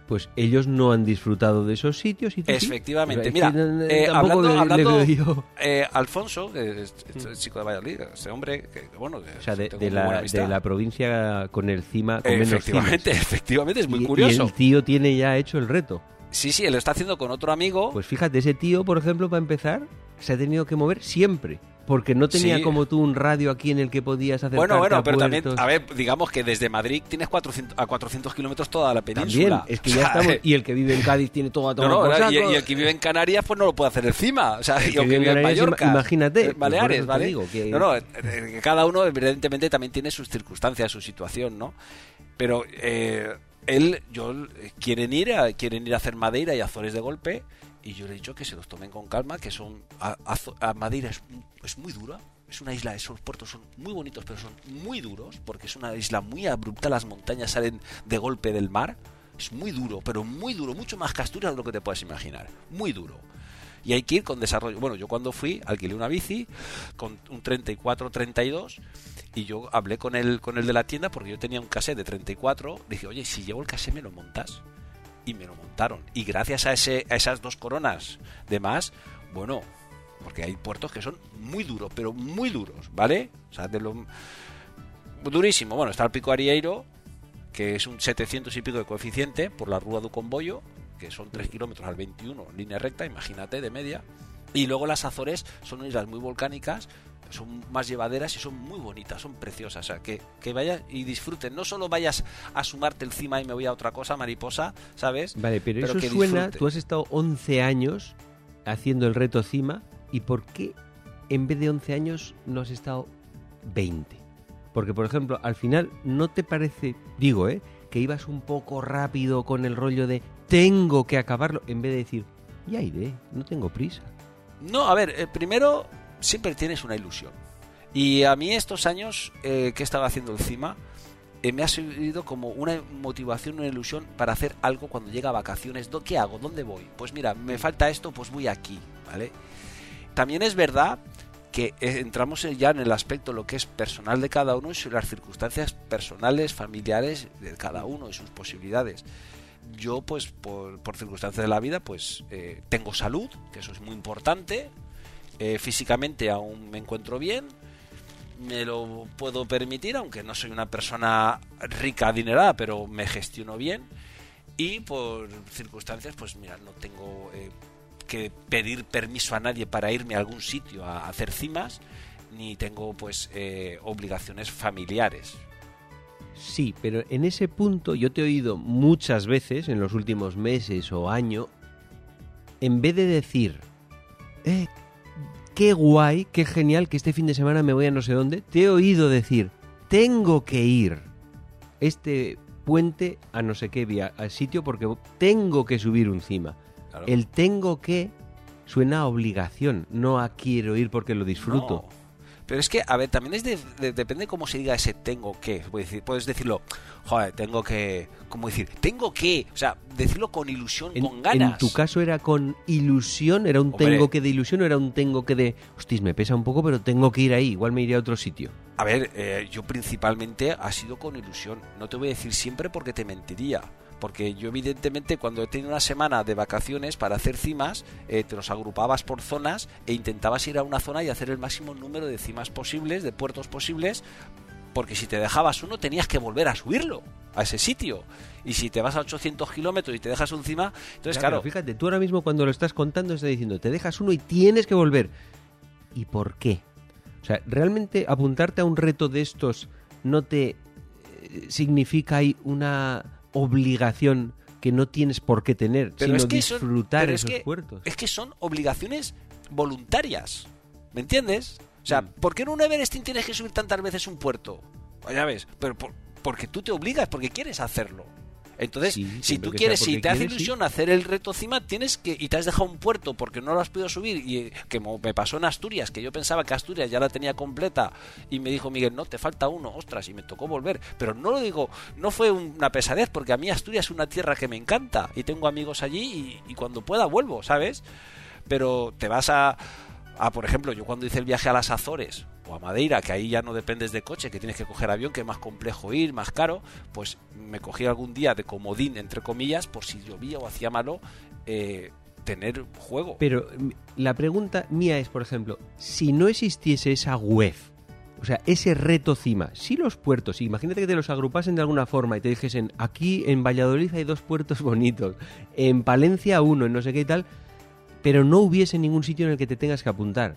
pues ellos no han disfrutado de esos sitios y efectivamente. Mira eh, hablando, le, hablando yo. Eh, Alfonso que es, el chico de Valladolid ese hombre que, bueno o sea de, de la, de la provincia con el cima con eh, menos efectivamente cimas. efectivamente es muy y, curioso. y el tío tiene ya hecho el reto. Sí sí él lo está haciendo con otro amigo. Pues fíjate ese tío por ejemplo para empezar se ha tenido que mover siempre porque no tenía Sí. como tú un radio aquí en el que podías hacer bueno bueno pero también a ver digamos que desde Madrid tienes 400 a 400 kilómetros toda la también península es que O ya sea, estamos y el que vive en Cádiz tiene todo a No, tomar no, y, y el que vive en Canarias pues no lo puede hacer encima. O sea, El y que el que vive en Canarias, Mallorca. imagínate, eh, Baleares, ¿vale? digo que- No, no, eh, eh, cada uno evidentemente también tiene sus circunstancias, su situación, ¿no? Pero eh, él, yo, eh, quieren ir, a, quieren ir a hacer Madeira y Azores de golpe y yo le he dicho que se los tomen con calma, que son a, a- a Madeira es, es muy dura. Es una isla, esos puertos son muy bonitos, pero son muy duros, porque es una isla muy abrupta, las montañas salen de golpe del mar. Es muy duro, pero muy duro, mucho más que Asturias de lo que te puedes imaginar. Muy duro. Y hay que ir con desarrollo. Bueno, yo cuando fui, alquilé una bici con un 34-32 y yo hablé con el, con el de la tienda porque yo tenía un cassette de 34. Dije, oye, si llevo el cassette, ¿me lo montas? Y me lo montaron. Y gracias a, ese, a esas dos coronas de más, bueno, porque hay puertos que son muy duros, pero muy duros, ¿vale? O sea, de lo durísimo. Bueno, está el Pico Arieiro, que es un 700 y pico de coeficiente por la Rúa do Comboio, que son 3 kilómetros al 21 en línea recta, imagínate, de media. Y luego las Azores son islas muy volcánicas, son más llevaderas y son muy bonitas, son preciosas. O sea, que, que vayan y disfruten. No solo vayas a sumarte encima y me voy a otra cosa, mariposa, ¿sabes? Vale, pero, Pero eso que suena, disfrute. tú has estado 11 años haciendo el reto cima y ¿por qué en vez de 11 años no has estado 20? Porque, por ejemplo, al final, ¿no te parece, digo, eh, que ibas un poco rápido con el rollo de tengo que acabarlo en vez de decir, ya iré, no tengo prisa? No, a ver, eh, primero siempre tienes una ilusión. Y a mí estos años eh, que he estado haciendo encima eh, me ha servido como una motivación, una ilusión para hacer algo cuando llega a vacaciones. ¿Dó- ¿Qué hago? ¿Dónde voy? Pues mira, me falta esto, pues voy aquí, ¿vale? También es verdad que eh, entramos en- ya en el aspecto lo que es personal de cada uno y las circunstancias personales, familiares de cada uno y sus posibilidades. Yo, pues, por, por circunstancias de la vida, pues eh, tengo salud, que eso es muy importante. Eh, físicamente aún me encuentro bien. Me lo puedo permitir, aunque no soy una persona rica, adinerada, pero me gestiono bien. Y por circunstancias, pues mira, no tengo eh, que pedir permiso a nadie para irme a algún sitio a hacer cimas, ni tengo pues eh, obligaciones familiares. Sí, pero en ese punto yo te he oído muchas veces en los últimos meses o año, en vez de decir, eh, qué guay, qué genial que este fin de semana me voy a no sé dónde, te he oído decir, tengo que ir este puente a no sé qué vía, al sitio porque tengo que subir un cima. Claro. El tengo que suena a obligación, no a quiero ir porque lo disfruto. No. Pero es que, a ver, también es de, de- depende cómo se diga ese tengo que. Puedes, decir, puedes decirlo, joder, tengo que. ¿Cómo decir? Tengo que. O sea, decirlo con ilusión, En, con ganas. en tu caso era con ilusión, era un Hombre. tengo que de ilusión o era un tengo que de, hostis, me pesa un poco, pero tengo que ir ahí, igual me iré a otro sitio. A ver, eh, yo principalmente ha sido con ilusión. No te voy a decir siempre porque te mentiría. Porque yo evidentemente cuando he tenido una semana de vacaciones para hacer cimas, eh, te los agrupabas por zonas e intentabas ir a una zona y hacer el máximo número de cimas posibles, de puertos posibles, porque si te dejabas uno tenías que volver a subirlo a ese sitio. Y si te vas a 800 kilómetros y te dejas un cima, entonces claro, pero fíjate, tú ahora mismo cuando lo estás contando estás diciendo, te dejas uno y tienes que volver. ¿Y por qué? O sea, realmente apuntarte a un reto de estos no te eh, significa ahí una obligación que no tienes por qué tener, Pero sino es que son- disfrutar es esos que- puertos. Es que son obligaciones voluntarias. ¿Me entiendes? O sea, Mm. ¿por qué en un Everesting tienes que subir tantas veces un puerto? Pues ya ves, pero por- porque tú te obligas, porque quieres hacerlo. Entonces, Sí, si tú quieres, si te hace sí. ilusión hacer el reto cima, tienes que y te has dejado un puerto porque no lo has podido subir y eh, que me pasó en Asturias, que yo pensaba que Asturias ya la tenía completa y me dijo Miguel, no, te falta uno, ostras, y me tocó volver. Pero no lo digo, no fue una pesadez porque a mí Asturias es una tierra que me encanta y tengo amigos allí y, y cuando pueda vuelvo, ¿sabes? Pero te vas a, a, por ejemplo, yo cuando hice el viaje a las Azores a Madeira, que ahí ya no dependes de coche, que tienes que coger avión, que es más complejo ir, más caro, pues me cogí algún día de comodín, entre comillas, por si llovía o hacía malo, eh, tener juego. Pero mm, la pregunta mía es, por ejemplo, si no existiese esa web, o sea, ese reto cima, si los puertos, imagínate que te los agrupasen de alguna forma y te dijesen, aquí en Valladolid hay dos puertos bonitos, en Palencia uno, en no sé qué y tal, pero no hubiese ningún sitio en el que te tengas que apuntar.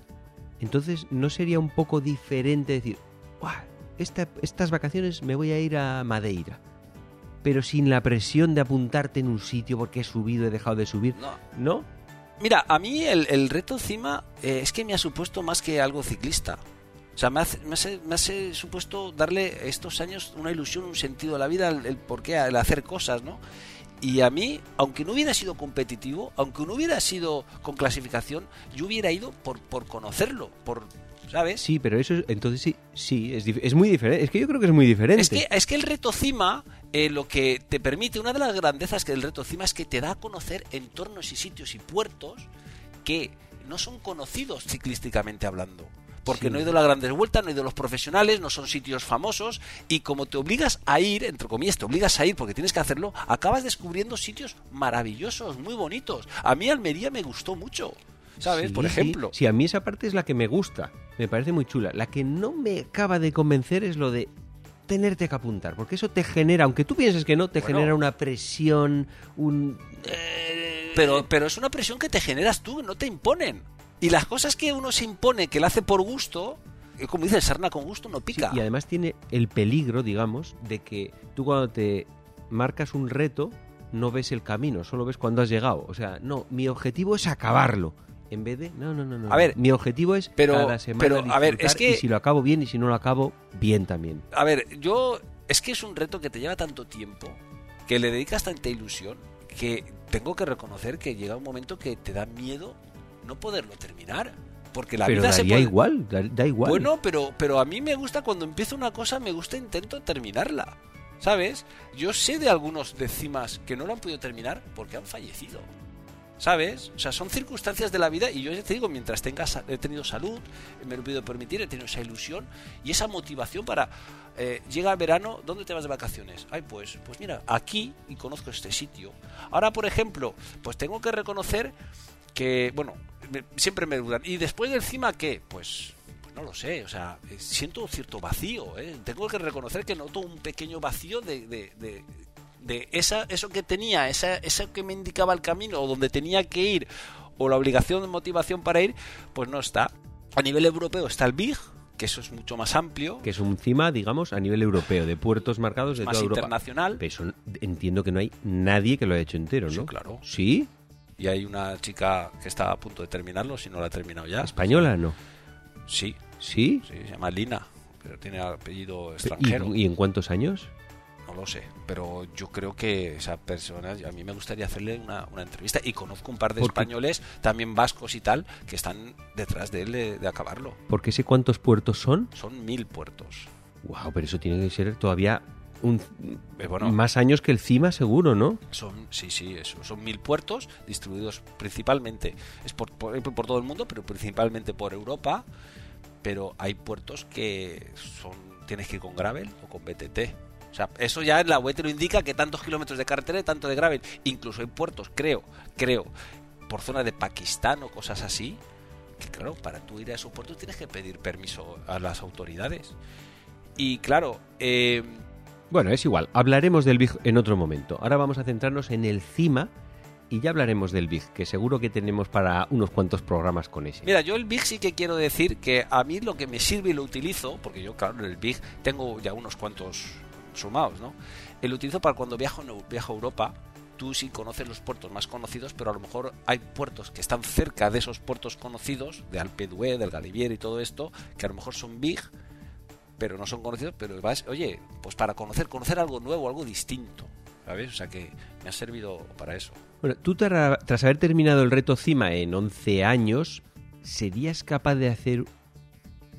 Entonces, ¿no sería un poco diferente decir, "Buah, esta- estas vacaciones me voy a ir a Madeira? Pero sin la presión de apuntarte en un sitio porque he subido, he dejado de subir. No. ¿No? Mira, a mí el, el reto encima eh, es que me ha supuesto más que algo ciclista. O sea, me, hace- me, hace- me hace supuesto darle estos años una ilusión, un sentido a la vida, el, el por qué, el hacer cosas, ¿no? Y a mí, aunque no hubiera sido competitivo, aunque no hubiera sido con clasificación, yo hubiera ido por, por conocerlo, por, ¿sabes? Sí, pero eso es- entonces sí, sí, es, es muy diferente. Es que yo creo que es muy diferente. Es que, es que el reto cima eh, lo que te permite, una de las grandezas que del reto cima es que te da a conocer entornos y sitios y puertos que no son conocidos ciclísticamente hablando. Porque Sí. no he ido a las grandes vueltas, no he ido a los profesionales, no son sitios famosos y como te obligas a ir, entre comillas, te obligas a ir porque tienes que hacerlo, acabas descubriendo sitios maravillosos, muy bonitos. A mí Almería me gustó mucho, ¿sabes? Sí, Por sí. ejemplo. Sí, a mí esa parte es la que me gusta. Me parece muy chula. La que no me acaba de convencer es lo de tenerte que apuntar. Porque eso te genera, aunque tú pienses que no, te Bueno. genera una presión, un... Pero, pero es una presión que te generas tú, no te imponen. Y las cosas que uno se impone, que lo hace por gusto, eh, como dice sarna con gusto, no Sí, pica. y además tiene el peligro, digamos, de que tú cuando te marcas un reto no ves el camino, solo ves cuando has llegado. O sea, no, mi objetivo es acabarlo. En vez de, no, no, no, no. A ver, mi objetivo es pero- cada semana pero, a ver, es que- y si lo acabo bien y si no lo acabo, bien también. A ver, yo. Es que es un reto que te lleva tanto tiempo, que le dedicas tanta ilusión, que tengo que reconocer que llega un momento que te da miedo no poderlo terminar. Porque la pero vida se puede. igual, da, da igual. Bueno, pero, pero a mí me gusta cuando empiezo una cosa, me gusta intento terminarla. ¿Sabes? Yo sé de algunos decimas que no lo han podido terminar porque han fallecido. ¿Sabes? O sea, son circunstancias de la vida y yo ya te digo, mientras tenga, sa- he tenido salud, me lo he podido permitir, he tenido esa ilusión y esa motivación para... eh, llega el verano, ¿dónde te vas de vacaciones? Ay, pues, pues mira, aquí y conozco este sitio. Ahora, por ejemplo, pues tengo que reconocer que, bueno, me- siempre me dudan. ¿Y después del cima qué? Pues, pues no lo sé, o sea, siento un cierto vacío, ¿eh? Tengo que reconocer que noto un pequeño vacío de, de, de, de esa, eso que tenía, esa, eso que me indicaba el camino o donde tenía que ir o la obligación de motivación para ir, pues no está. A nivel europeo está el BIG, que eso es mucho más amplio, Que es un CIMA, digamos, a nivel europeo, de puertos marcados de más toda Europa. internacional. Pero eso entiendo que no hay nadie que lo haya hecho entero, ¿no? Sí, claro. ¿Sí? Y hay una chica que está a punto de terminarlo, si no la ha terminado ya. ¿Española no? Sí, ¿Sí? sí, se llama Lina, pero tiene apellido ¿Y, extranjero. y en cuántos años? No lo sé, pero yo creo que esa persona, a mí me gustaría hacerle una, una entrevista y conozco un par de españoles, también vascos y tal, que están detrás de él de, de acabarlo. Porque sé cuántos puertos son. Son mil puertos. Wow, pero eso tiene que ser todavía un, Eh, bueno. más años que el CIMA, seguro, ¿no? Son, sí, sí, eso. Son mil puertos distribuidos principalmente, es por, por, por todo el mundo, pero principalmente por Europa. Pero hay puertos que son tienes que ir con gravel o con BTT. O sea, eso ya en la web te lo indica que tantos kilómetros de carretera y tanto de gravel. Incluso hay puertos, creo, creo, por zona de Pakistán o cosas así, que claro, para tú ir a esos puertos tienes que pedir permiso a las autoridades. Y claro, eh, Bueno, es igual. Hablaremos del Big en otro momento. Ahora vamos a centrarnos en el CIMA y ya hablaremos del Big, que seguro que tenemos para unos cuantos programas con ese. Mira, yo el Big sí que quiero decir que a mí lo que me sirve y lo utilizo, porque yo, claro, el Big tengo ya unos cuantos sumados, ¿no? El utilizo para cuando viajo, viajo a Europa, tú sí conoces los puertos más conocidos, pero a lo mejor hay puertos que están cerca de esos puertos conocidos, de Alpe d'Huez, del Galivier y todo esto, que a lo mejor son big, pero no son conocidos, pero vas, oye, pues para conocer, conocer algo nuevo, algo distinto, ¿sabes? O sea que me ha servido para eso. Bueno, tú tras haber terminado el reto CIMA en 11 años, ¿serías capaz de hacer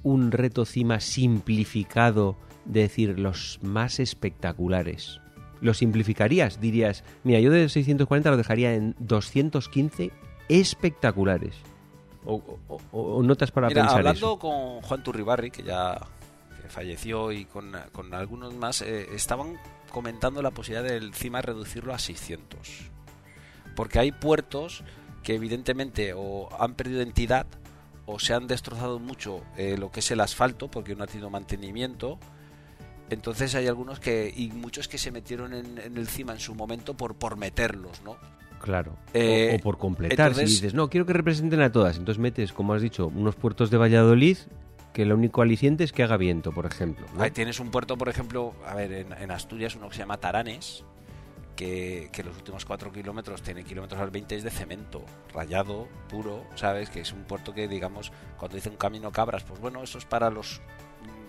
un reto CIMA simplificado, de decir, los más espectaculares? ¿Lo simplificarías? Dirías, mira, yo de 640 lo dejaría en 215 espectaculares. O, notas para mira, pensar hablando con Juan Turribarri, que ya falleció, y con, algunos más, eh, estaban comentando la posibilidad del CIMA reducirlo a 600. Porque hay puertos que evidentemente o han perdido entidad o se han destrozado mucho eh, lo que es el asfalto porque no ha tenido mantenimiento entonces hay algunos que, y muchos que se metieron en, el CIMA en su momento por, por meterlos, ¿no? Claro. o, eh, por completar. si dices, no, quiero que representen a todas. Entonces metes, como has dicho, unos puertos de Valladolid que el único aliciente es que haga viento, por ejemplo. Tienes un puerto, por ejemplo, a ver, en, Asturias uno que se llama Taranes, que, los últimos 4 kilómetros tiene kilómetros al 20 es de cemento, rayado, puro, ¿sabes? Que es un puerto que, digamos, cuando dice un camino cabras, pues bueno, eso es para los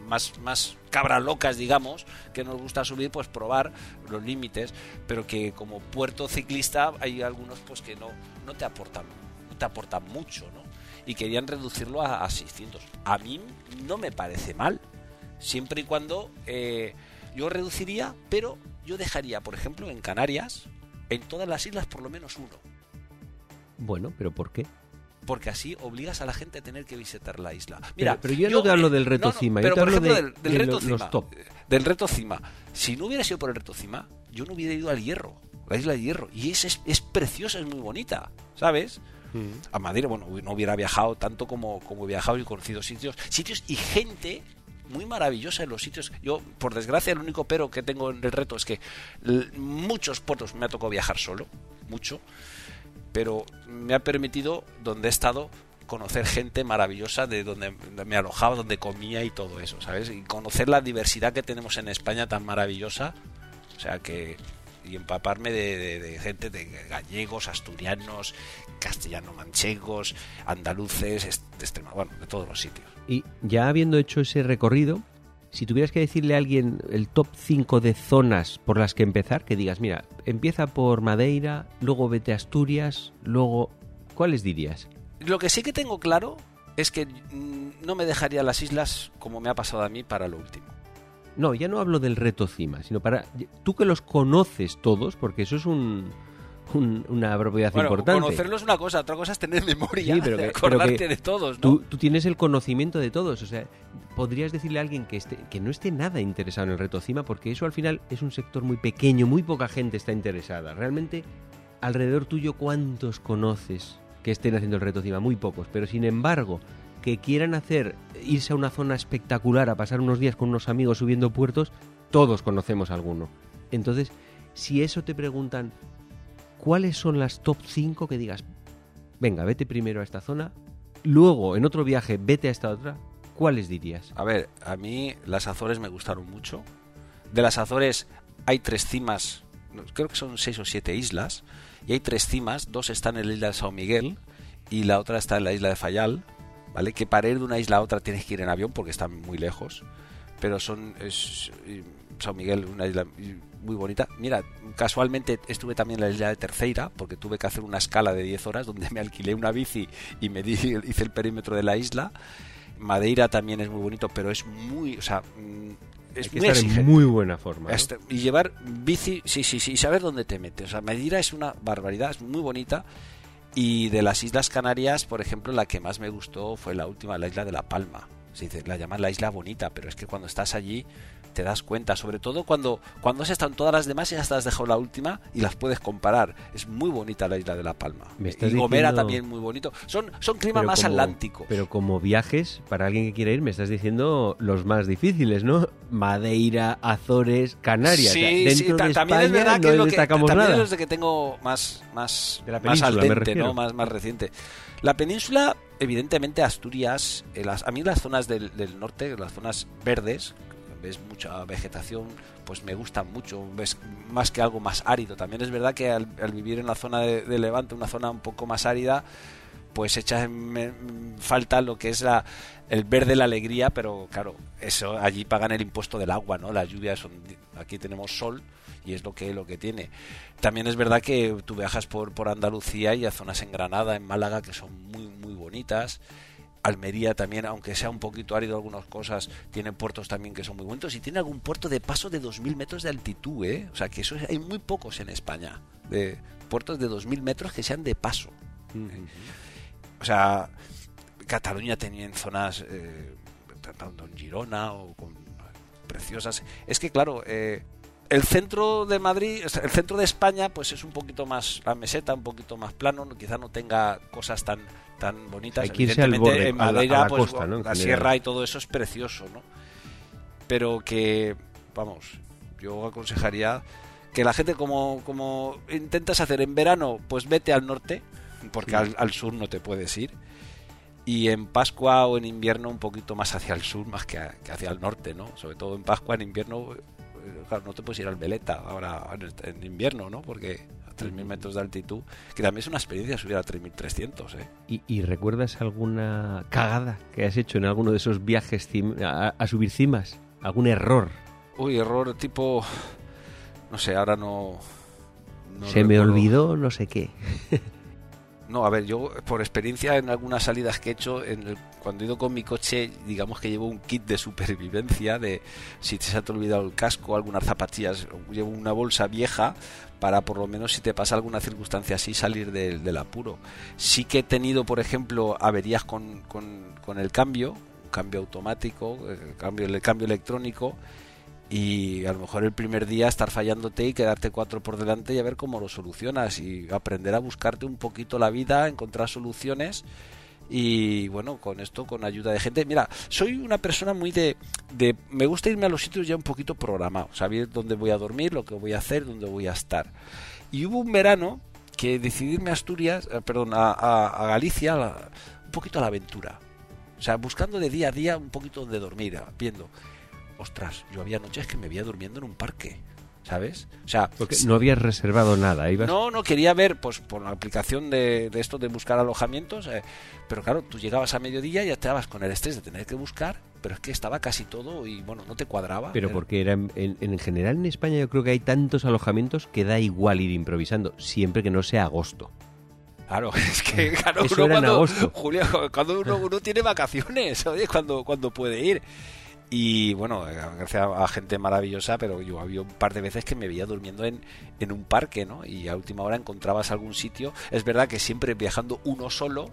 más, más cabras locas, digamos, que nos gusta subir, pues probar los límites, pero que como puerto ciclista hay algunos pues que no, no te aportan, te aportan mucho. Y querían reducirlo a, 600. A mí no me parece mal, siempre y cuando eh, yo reduciría, pero yo dejaría, por ejemplo, en Canarias, en todas las islas por lo menos uno. Bueno, pero ¿por qué? porque así obligas a la gente a tener que visitar la isla. Mira, pero, yo, no te hablo del reto cima, yo te hablo del, reto cima, Del reto cima. Si no hubiera sido por el reto cima, yo no hubiera ido al Hierro, la isla de Hierro. Y es, es, preciosa, es muy bonita, ¿sabes? A Madrid, bueno, no hubiera viajado tanto como, como he viajado y conocido sitios, sitios y gente muy maravillosa en los sitios. Yo, por desgracia, el único pero que tengo en el reto es que muchos puertos me ha tocado viajar solo, mucho pero me ha permitido, donde he estado, conocer gente maravillosa de donde me alojaba, donde comía y todo eso, ¿sabes? Y conocer la diversidad que tenemos en España tan maravillosa, o sea que y empaparme de, gente de gallegos, asturianos, castellano-manchegos, andaluces, de bueno, de todos los sitios. Y ya habiendo hecho ese recorrido, si tuvieras que decirle a alguien el top 5 de zonas por las que empezar, que digas, mira, empieza por Madeira, luego vete a Asturias, luego... ¿Cuáles dirías? Lo que sí que tengo claro es que mm, no me dejaría las islas como me ha pasado a mí para lo último. No, ya no hablo del reto cima, sino para... Tú que los conoces todos, porque eso es un una propiedad bueno, importante. Conocerlos es una cosa, otra cosa es tener memoria, pero acordarte de todos, ¿no? Tú, tienes el conocimiento de todos, o sea, podrías decirle a alguien que, esté, que no esté nada interesado en el reto CIMA, porque eso al final es un sector muy pequeño, muy poca gente está interesada. Realmente, alrededor tuyo, ¿cuántos conoces que estén haciendo el reto CIMA? Muy pocos, pero sin embargo, que quieran hacer, irse a una zona espectacular, a pasar unos días con unos amigos subiendo puertos, todos conocemos alguno. Entonces, si eso te preguntan, ¿cuáles son las top 5 que digas, venga, vete primero a esta zona, luego en otro viaje vete a esta otra? ¿Cuáles dirías? A ver, a mí las Azores me gustaron mucho. De las Azores hay tres cimas, creo que son seis o siete islas, y hay tres cimas, dos están en la isla de San Miguel y la otra está en la isla de Fayal, ¿vale? Que para ir de una isla a otra tienes que ir en avión porque están muy lejos, pero son es, San Miguel, una isla muy bonita. Mira, casualmente estuve también en la isla de Terceira, porque tuve que hacer una escala de 10 horas donde me alquilé una bici y me di, hice el perímetro de la isla. Madeira también es muy bonito, pero es muy, o sea, mm, es muy en muy buena forma. Este, y llevar bici, sí, sí, sí, y saber dónde te metes. O sea, Madeira es una barbaridad, es muy bonita. Y de las Islas Canarias, por ejemplo, la que más me gustó fue la última, la isla de La Palma. Se dice, la llaman la isla bonita, pero es que cuando estás allí te das cuenta, sobre todo cuando, cuando has estado en todas las demás y ya has dejado la última y las puedes comparar. Es muy bonita la isla de La Palma. y Gomera también muy bonito. Son, son clima más atlántico. Pero como viajes, para alguien que quiera ir, me estás diciendo los más difíciles, ¿no? Madeira, Azores, Canarias. Sí, Dentro sí, de también España es verdad no que, lo que destacamos también nada. es de que tengo más, más, De la más. Más, más reciente. La península, evidentemente Asturias, eh, las- a mí las zonas del, del norte, las zonas verdes, ves mucha vegetación, pues me gustan mucho, ves más que algo más árido. También es verdad que al, vivir en la zona de, Levante, una zona un poco más árida, pues echa en, en falta lo que es la, el verde, la alegría, pero claro, eso allí pagan el impuesto del agua, ¿no? Las lluvias son, aquí tenemos sol y es lo que lo que tiene. También es verdad que tú viajas por, por Andalucía y a zonas en Granada, en Málaga, que son muy, muy bonitas. Almería también, aunque sea un poquito árido algunas cosas, tiene puertos también que son muy bonitos y tiene algún puerto de paso de 2.000 metros de altitud, ¿eh? O sea, que eso es- hay muy pocos en España, de puertos de 2.000 metros que sean de paso. O sea, Cataluña tenía en zonas, eh, tanto en Girona o con preciosas. Es que claro, eh, el centro de Madrid, el centro de España, pues es un poquito más la meseta, un poquito más plano, no- quizá no tenga cosas tan tan bonitas. Hay que irse al borde, en a la- a Madeira, la pues costa, ¿no? La sierra y todo eso es precioso, ¿no? Pero que, vamos, yo aconsejaría que la gente como, como intentas hacer en verano, pues vete al norte, porque al, al sur no te puedes ir. Y en Pascua o en invierno un poquito más hacia el sur más que, a- que hacia el norte, ¿no? Sobre todo en Pascua, en invierno, eh, claro, no te puedes ir al Veleta ahora en, en invierno, ¿no? Porque 3.000 metros de altitud, que también es una experiencia subir a 3.300, ¿eh? ¿Y, y recuerdas alguna cagada que has hecho en alguno de esos viajes a, a subir cimas? ¿Algún error? Uy, error tipo... No sé, ahora no... no Se me olvidó no sé qué. No, a ver, yo por experiencia en algunas salidas que he hecho, en el- cuando he ido con mi coche, digamos que llevo un kit de supervivencia, de si se te ha olvidado el casco, algunas zapatillas, llevo una bolsa vieja para por lo menos si te pasa alguna circunstancia así salir del, apuro. Sí que he tenido, por ejemplo, averías con, con- con el cambio, cambio automático, el cambio, el cambio electrónico, y a lo mejor el primer día estar fallándote y quedarte cuatro por delante y a ver cómo lo solucionas y aprender a buscarte un poquito la vida, encontrar soluciones y bueno, con esto, con ayuda de gente. Mira, soy una persona muy de, de me gusta irme a los sitios ya un poquito programados, saber dónde voy a dormir, lo que voy a hacer, dónde voy a estar. Y hubo un verano que decidí irme a Asturias, eh, perdón, a, a- Galicia, un poquito a la aventura. O sea, buscando de día a día un poquito donde dormir, viendo ostras, yo había noches que me veía durmiendo en un parque, ¿sabes? O sea, Porque no habías reservado nada. Ibas... no, no quería ver, pues por la aplicación de, de esto de buscar alojamientos, eh, pero claro, tú llegabas a mediodía y ya estabas con el estrés de tener que buscar, pero es que estaba casi todo y bueno, no te cuadraba. Pero Era- porque era en, en- en general en España yo creo que hay tantos alojamientos que da igual ir improvisando, siempre que no sea agosto. Claro, es que claro, Eso uno era en cuando, agosto. Julio, cuando uno, uno tiene vacaciones, oye, cuando, cuando puede ir. Y bueno, gracias a gente maravillosa, pero yo había un par de veces que me veía durmiendo en, en un parque, ¿no? Y a última hora encontrabas algún sitio. Es verdad que siempre viajando uno solo,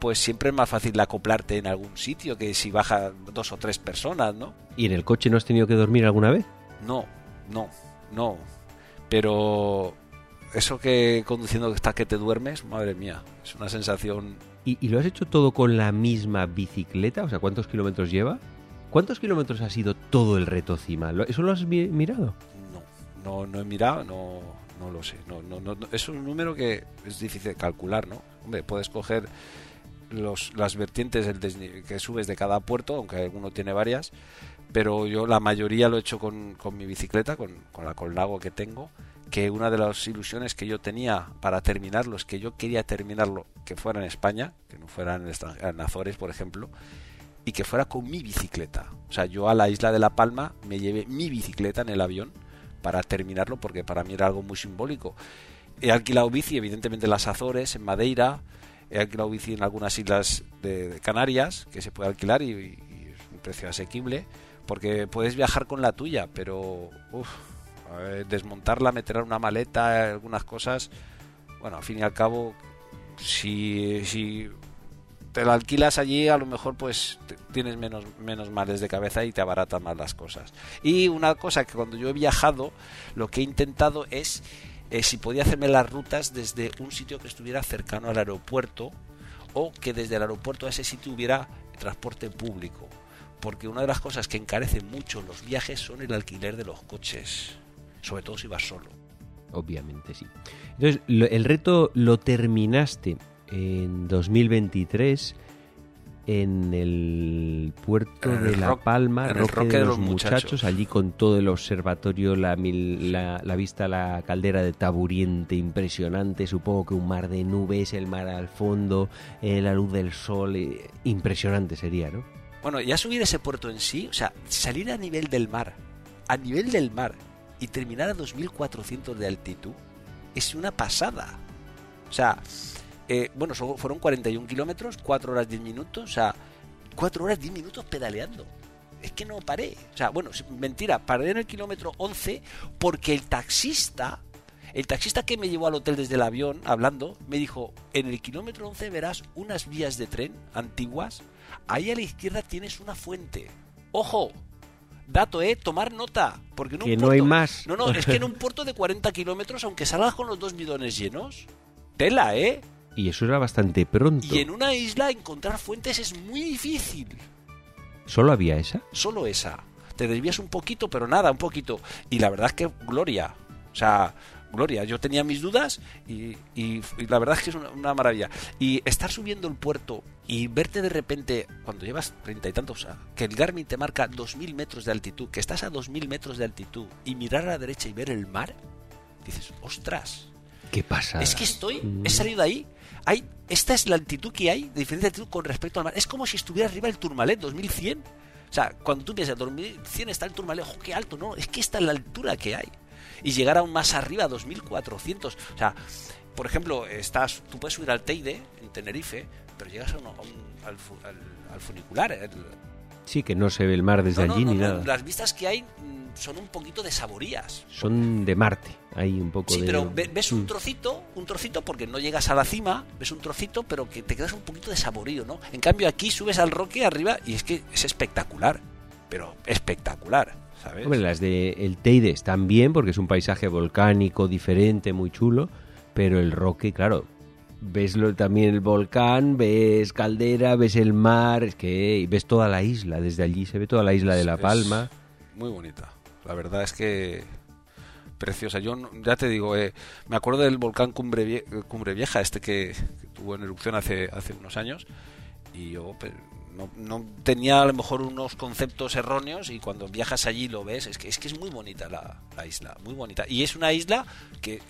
pues siempre es más fácil acoplarte en algún sitio que si baja dos o tres personas, ¿no? ¿Y en el coche no has tenido que dormir alguna vez? No, no, no. Pero eso que conduciendo hasta que te duermes, madre mía, es una sensación ¿Y, y lo has hecho todo con la misma bicicleta? O sea, ¿cuántos kilómetros lleva? ¿Cuántos kilómetros ha sido todo el reto cima? ¿Lo- ¿Eso lo has mi- mirado? No, no, no he mirado, no, no lo sé. No, no, no. Es un número que es difícil de calcular, ¿no? Hombre, puedes coger los, las vertientes que subes de cada puerto, aunque alguno tiene varias, pero yo la mayoría lo he hecho con, con mi bicicleta, con, con la Colnago que tengo, que una de las ilusiones que yo tenía para terminarlo es que yo quería terminarlo que fuera en España, que no fuera en, en Azores, por ejemplo, y que fuera con mi bicicleta. O sea, yo a la isla de La Palma me llevé mi bicicleta en el avión para terminarlo porque para mí era algo muy simbólico. He alquilado bici, evidentemente en las Azores, en Madeira, he alquilado bici en algunas islas de, Canarias que se puede alquilar y, y es un precio asequible porque puedes viajar con la tuya, pero uf, desmontarla, meterla en una maleta, algunas cosas, bueno, al fin y al cabo, si, si te lo alquilas allí, a lo mejor pues tienes menos, menos males de cabeza y te abaratan más las cosas. Y una cosa que cuando yo he viajado, lo que he intentado es eh, si podía hacerme las rutas desde un sitio que estuviera cercano al aeropuerto o que desde el aeropuerto a ese sitio hubiera transporte público. Porque una de las cosas que encarecen mucho los viajes son el alquiler de los coches, sobre todo si vas solo. Obviamente, sí. Entonces, el reto lo terminaste en 2023 en el puerto de La Palma, Roque, de, los, muchachos. allí con todo el observatorio, la, la, vista a la caldera de Taburiente, impresionante, supongo que un mar de nubes, el mar al fondo, eh, la luz del sol, eh, impresionante sería, ¿no? Bueno, ya subir ese puerto en sí, o sea, salir a nivel del mar, a nivel del mar, y terminar a 2.400 de altitud, es una pasada. O sea, eh, bueno, fueron 41 kilómetros, 4 horas 10 minutos, o sea, 4 horas 10 minutos pedaleando. Es que no paré. O sea, bueno, mentira, paré en el kilómetro 11 porque el taxista, el taxista que me llevó al hotel desde el avión hablando, me dijo, en el kilómetro 11 verás unas vías de tren antiguas, ahí a la izquierda tienes una fuente. ¡Ojo! Dato, ¿eh? Tomar nota. Porque que no hay más. No, no, es que en un puerto de 40 kilómetros, aunque salgas con los dos bidones llenos, tela, ¿eh? Y eso era bastante pronto. Y en una isla encontrar fuentes es muy difícil. ¿Solo había esa? Solo esa. Te desvías un poquito, pero nada, un poquito. Y la verdad es que gloria. O sea, gloria. Yo tenía mis dudas y, la verdad es que es una, maravilla. Y estar subiendo el puerto y verte de repente, cuando llevas treinta y tantos, o sea, que el Garmin te marca dos mil metros de altitud, que estás a dos mil metros de altitud y mirar a la derecha y ver el mar, dices, ostras. ¿Qué pasa? Es que estoy, he salido de ahí hay, esta es la altitud que hay de diferente altitud con respecto al mar. Es como si estuviera arriba el Tourmalet 2100. O sea, cuando tú piensas 2100 está el Tourmalet, ¡ojo, qué alto! No, es que está la altura que hay. Y llegar aún más arriba, 2400. O sea, por ejemplo, estás, tú puedes subir al Teide en Tenerife, pero llegas a al, funicular. Sí, que no se ve el mar desde allí ni nada. Las vistas que hay son un poquito de saborías. Son de Marte, hay un poco sí, de... pero ves un mm. trocito, un trocito porque no llegas a la cima, ves un trocito, pero que te quedas un poquito de saborío, ¿no? En cambio aquí subes al roque arriba y es que es espectacular, pero espectacular. ¿sabes? Hombre, las de el Teide están bien porque es un paisaje volcánico diferente, muy chulo, pero el roque, claro, ves también el volcán, ves caldera, ves el mar, es que ves toda la isla, desde allí se ve toda la isla de La Palma. muy bonita. La verdad es que preciosa. Yo ya te digo, eh, me acuerdo del volcán Cumbre, Cumbre Vieja, este que, tuvo en erupción hace, hace unos años, y yo pues, no, tenía a lo mejor unos conceptos erróneos y cuando viajas allí lo ves, es que es, que es muy bonita la, la isla, muy bonita. Y es una isla que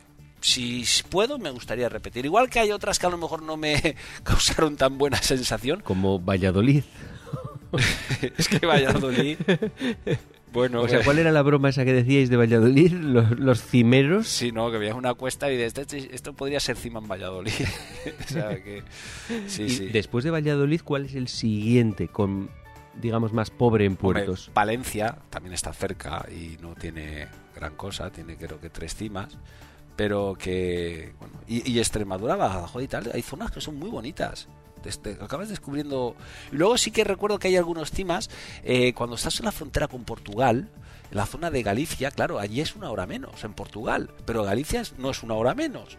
si puedo, me gustaría repetir. Igual que hay otras que a lo mejor no me causaron tan buena sensación. Como Valladolid. es que Valladolid bueno, o sea, ¿cuál era la broma esa que decíais de Valladolid? ¿Los, cimeros? Sí, no, que veías una cuesta y de este, esto podría ser cima en Valladolid. o sea, que, sí, sí. Después de Valladolid, ¿cuál es el siguiente con, digamos, más pobre en puertos? Valencia también está cerca y no tiene gran cosa, tiene creo que tres cimas. Pero que, bueno, y, y Extremadura, Badajoz y tal, hay zonas que son muy bonitas acabas descubriendo. Y luego sí que recuerdo que hay algunos cimas, eh, cuando estás en la frontera con Portugal, en la zona de Galicia, claro, allí es una hora menos, en Portugal, pero Galicia no es una hora menos.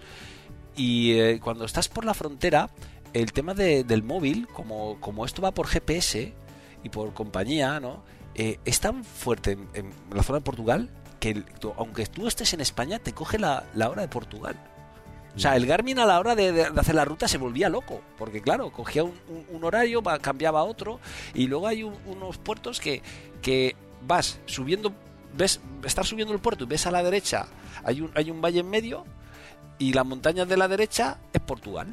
Y eh, cuando estás por la frontera, el tema del móvil, como, como esto va por GPS y por compañía, ¿no? Eh, es tan fuerte en, la zona de Portugal que aunque tú estés en España, te coge la, la hora de Portugal. O sea, el Garmin a la hora de, hacer la ruta se volvía loco, porque claro, cogía un, horario, cambiaba a otro, y luego hay unos puertos que, que vas subiendo, ves, estás subiendo el puerto y ves a la derecha, hay un, hay un valle en medio, y la montaña de la derecha es Portugal.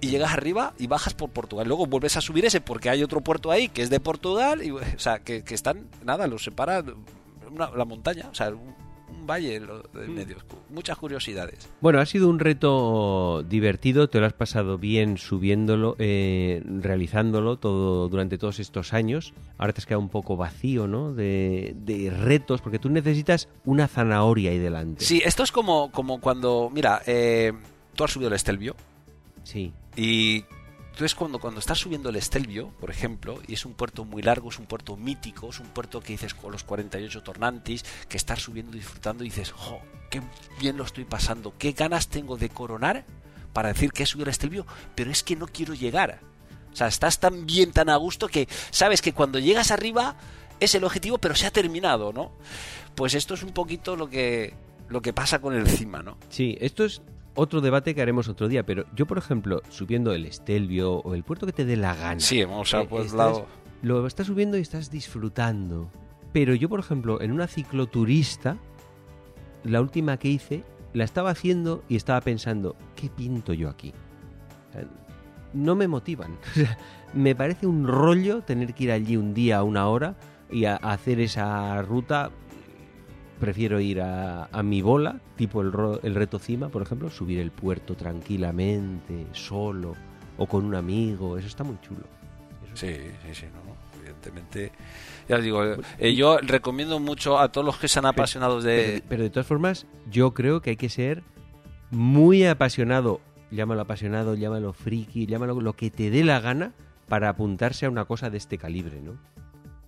Y llegas arriba y bajas por Portugal. Luego vuelves a subir ese porque hay otro puerto ahí que es de Portugal. Y, o sea, que, están, nada, los la montaña. O sea, un valle de mm. medios. Muchas curiosidades. Bueno, ha sido un reto divertido, te lo has pasado bien subiéndolo, eh, realizándolo todo durante todos estos años. Ahora te has quedado un poco vacío, ¿no? De, retos, porque tú necesitas una zanahoria ahí delante. Sí, esto es como, como cuando, mira, eh, tú has subido el Estelvio. Sí. Y entonces cuando, cuando estás subiendo el Estelvio, por ejemplo, y es un puerto muy largo, es un puerto mítico, es un puerto que dices con los 48 tornantes, que estás subiendo disfrutando y dices, ¡jo! ¡Qué bien lo estoy pasando! ¡Qué ganas tengo de coronar para decir que he subido el Estelvio! Pero es que no quiero llegar. O sea, estás tan bien, tan a gusto que sabes que cuando llegas arriba es el objetivo, pero se ha terminado, ¿no? Pues esto es un poquito lo que, lo que pasa con el cima, ¿no? Sí, esto es otro debate que haremos otro día, pero yo, por ejemplo, subiendo el Estelvio o el puerto que te dé la gana. Sí, vamos a eh, por estás- lado. Lo estás subiendo y estás disfrutando. Pero yo, por ejemplo, en una cicloturista, la última que hice, la estaba haciendo y estaba pensando, ¿qué pinto yo aquí? O sea, no me motivan. Me parece un rollo tener que ir allí un día, una hora y a, a hacer esa ruta. Prefiero ir a, a mi bola, tipo el, ro- el reto cima, por ejemplo, subir el puerto tranquilamente, solo o con un amigo. Eso está muy chulo. Eso Sí, sí, sí, no, evidentemente. Ya os digo, eh, yo recomiendo mucho a todos los que sean apasionados de... Pero, pero de todas formas, yo creo que hay que ser muy apasionado, llámalo apasionado, llámalo friki, llámalo lo que te dé la gana para apuntarse a una cosa de este calibre, ¿no?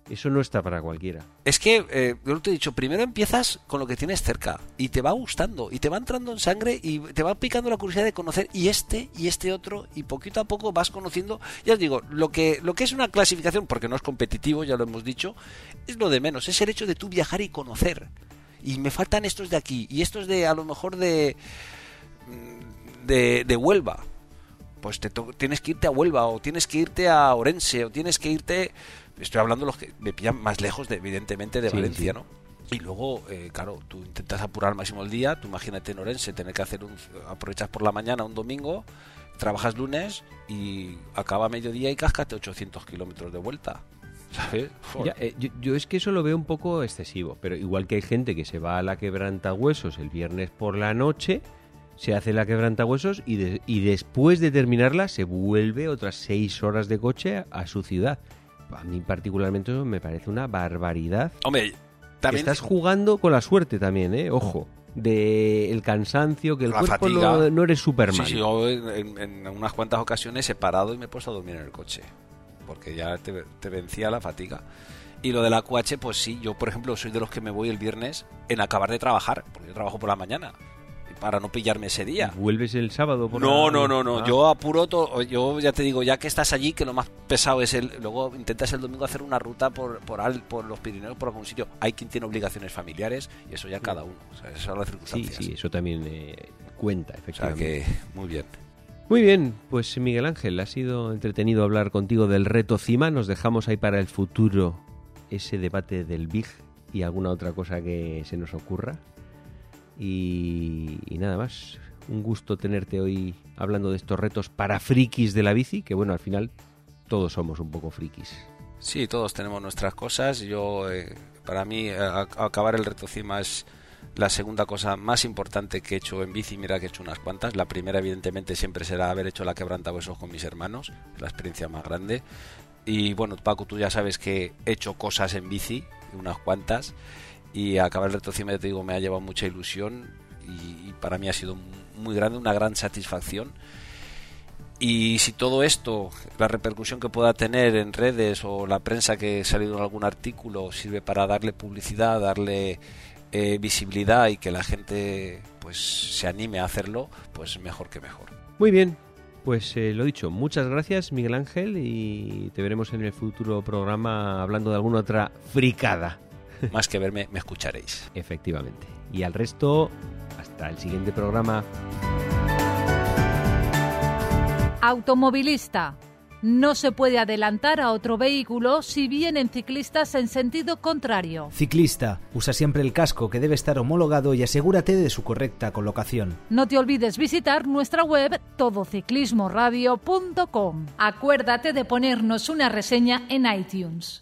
Eso no está para cualquiera. Es que, eh, yo te he dicho, primero empiezas con lo que tienes cerca y te va gustando y te va entrando en sangre y te va picando la curiosidad de conocer y este y este otro y poquito a poco vas conociendo. Ya os digo, lo que, lo que es una clasificación, porque no es competitivo, ya lo hemos dicho, es lo de menos, es el hecho de tú viajar y conocer. Y me faltan estos de aquí y estos de a lo mejor de, de, de Huelva. Pues te tienes que irte a Huelva o tienes que irte a Orense o tienes que irte estoy hablando de los que me pillan más lejos de evidentemente de Sí, Valencia, sí. ¿no? Y luego, eh, claro, tú intentas apurar al máximo el día, tú imagínate en Orense tener que hacer un aprovechas por la mañana un domingo, trabajas lunes y acaba mediodía y cáscate 800 kilómetros de vuelta. ¿Sabes? Ya, eh, yo, yo es que eso lo veo un poco excesivo, pero igual que hay gente que se va a la quebrantahuesos el viernes por la noche, se hace la quebrantahuesos y, de- y después de terminarla se vuelve otras seis horas de coche a, a su ciudad. A mí particularmente eso me parece una barbaridad. Hombre, también Estás jugando con la suerte también, ¿eh? Ojo. De el cansancio, que el La cuerpo no, eres Superman. Sí, sí, yo en, en unas cuantas ocasiones he parado y me he puesto a dormir en el coche. Porque ya te, te vencía la fatiga. Y lo del AQH, pues sí, yo por ejemplo soy de los que me voy el viernes en acabar de trabajar, porque yo trabajo por la mañana, para no pillarme ese día. ¿Vuelves el sábado por No, la- no, no, no. Ah. Yo apuro todo. Yo ya te digo, ya que estás allí, que lo más pesado es el. Luego intentas el domingo hacer una ruta por por, al- por los Pirineos, por algún sitio. Hay quien tiene obligaciones familiares y eso ya cada uno. O sea, esas son las Sí, circunstancias. sí, eso también eh, cuenta, O sea efectivamente. que, muy bien. Muy bien, pues Miguel Ángel, ha sido entretenido hablar contigo del reto CIMA. Nos dejamos ahí para el futuro ese debate del BIG y alguna otra cosa que se nos ocurra. Y, nada más, un gusto tenerte hoy hablando de estos retos para frikis de la bici, que bueno, al final todos somos un poco frikis. Sí, todos tenemos nuestras cosas. Yo, eh, para mí, a- acabar el reto cima es la segunda cosa más importante que he hecho en bici. Mira que he hecho unas cuantas. La primera, evidentemente, siempre será haber hecho la quebrantahuesos con mis hermanos, la experiencia más grande. Y bueno, Paco, tú ya sabes que he hecho cosas en bici, unas cuantas. Y acabar el reto te digo, me ha llevado mucha ilusión. Y, y para mí ha sido muy grande, una gran satisfacción. Y si todo esto, la repercusión que pueda tener en redes o la prensa que ha salido en algún artículo, sirve para darle publicidad, darle eh, visibilidad y que la gente pues se anime a hacerlo, pues mejor que mejor. Muy bien, pues eh, lo dicho, muchas gracias Miguel Ángel y te veremos en el futuro programa hablando de alguna otra fricada, Más que verme, me escucharéis. efectivamente. Y al resto, hasta el siguiente programa. Automovilista. No se puede adelantar a otro vehículo si vienen ciclistas en sentido contrario. Ciclista, usa siempre el casco que debe estar homologado y asegúrate de su correcta colocación. No te olvides visitar nuestra web todociclismoradio.com. Acuérdate de ponernos una reseña en iTunes.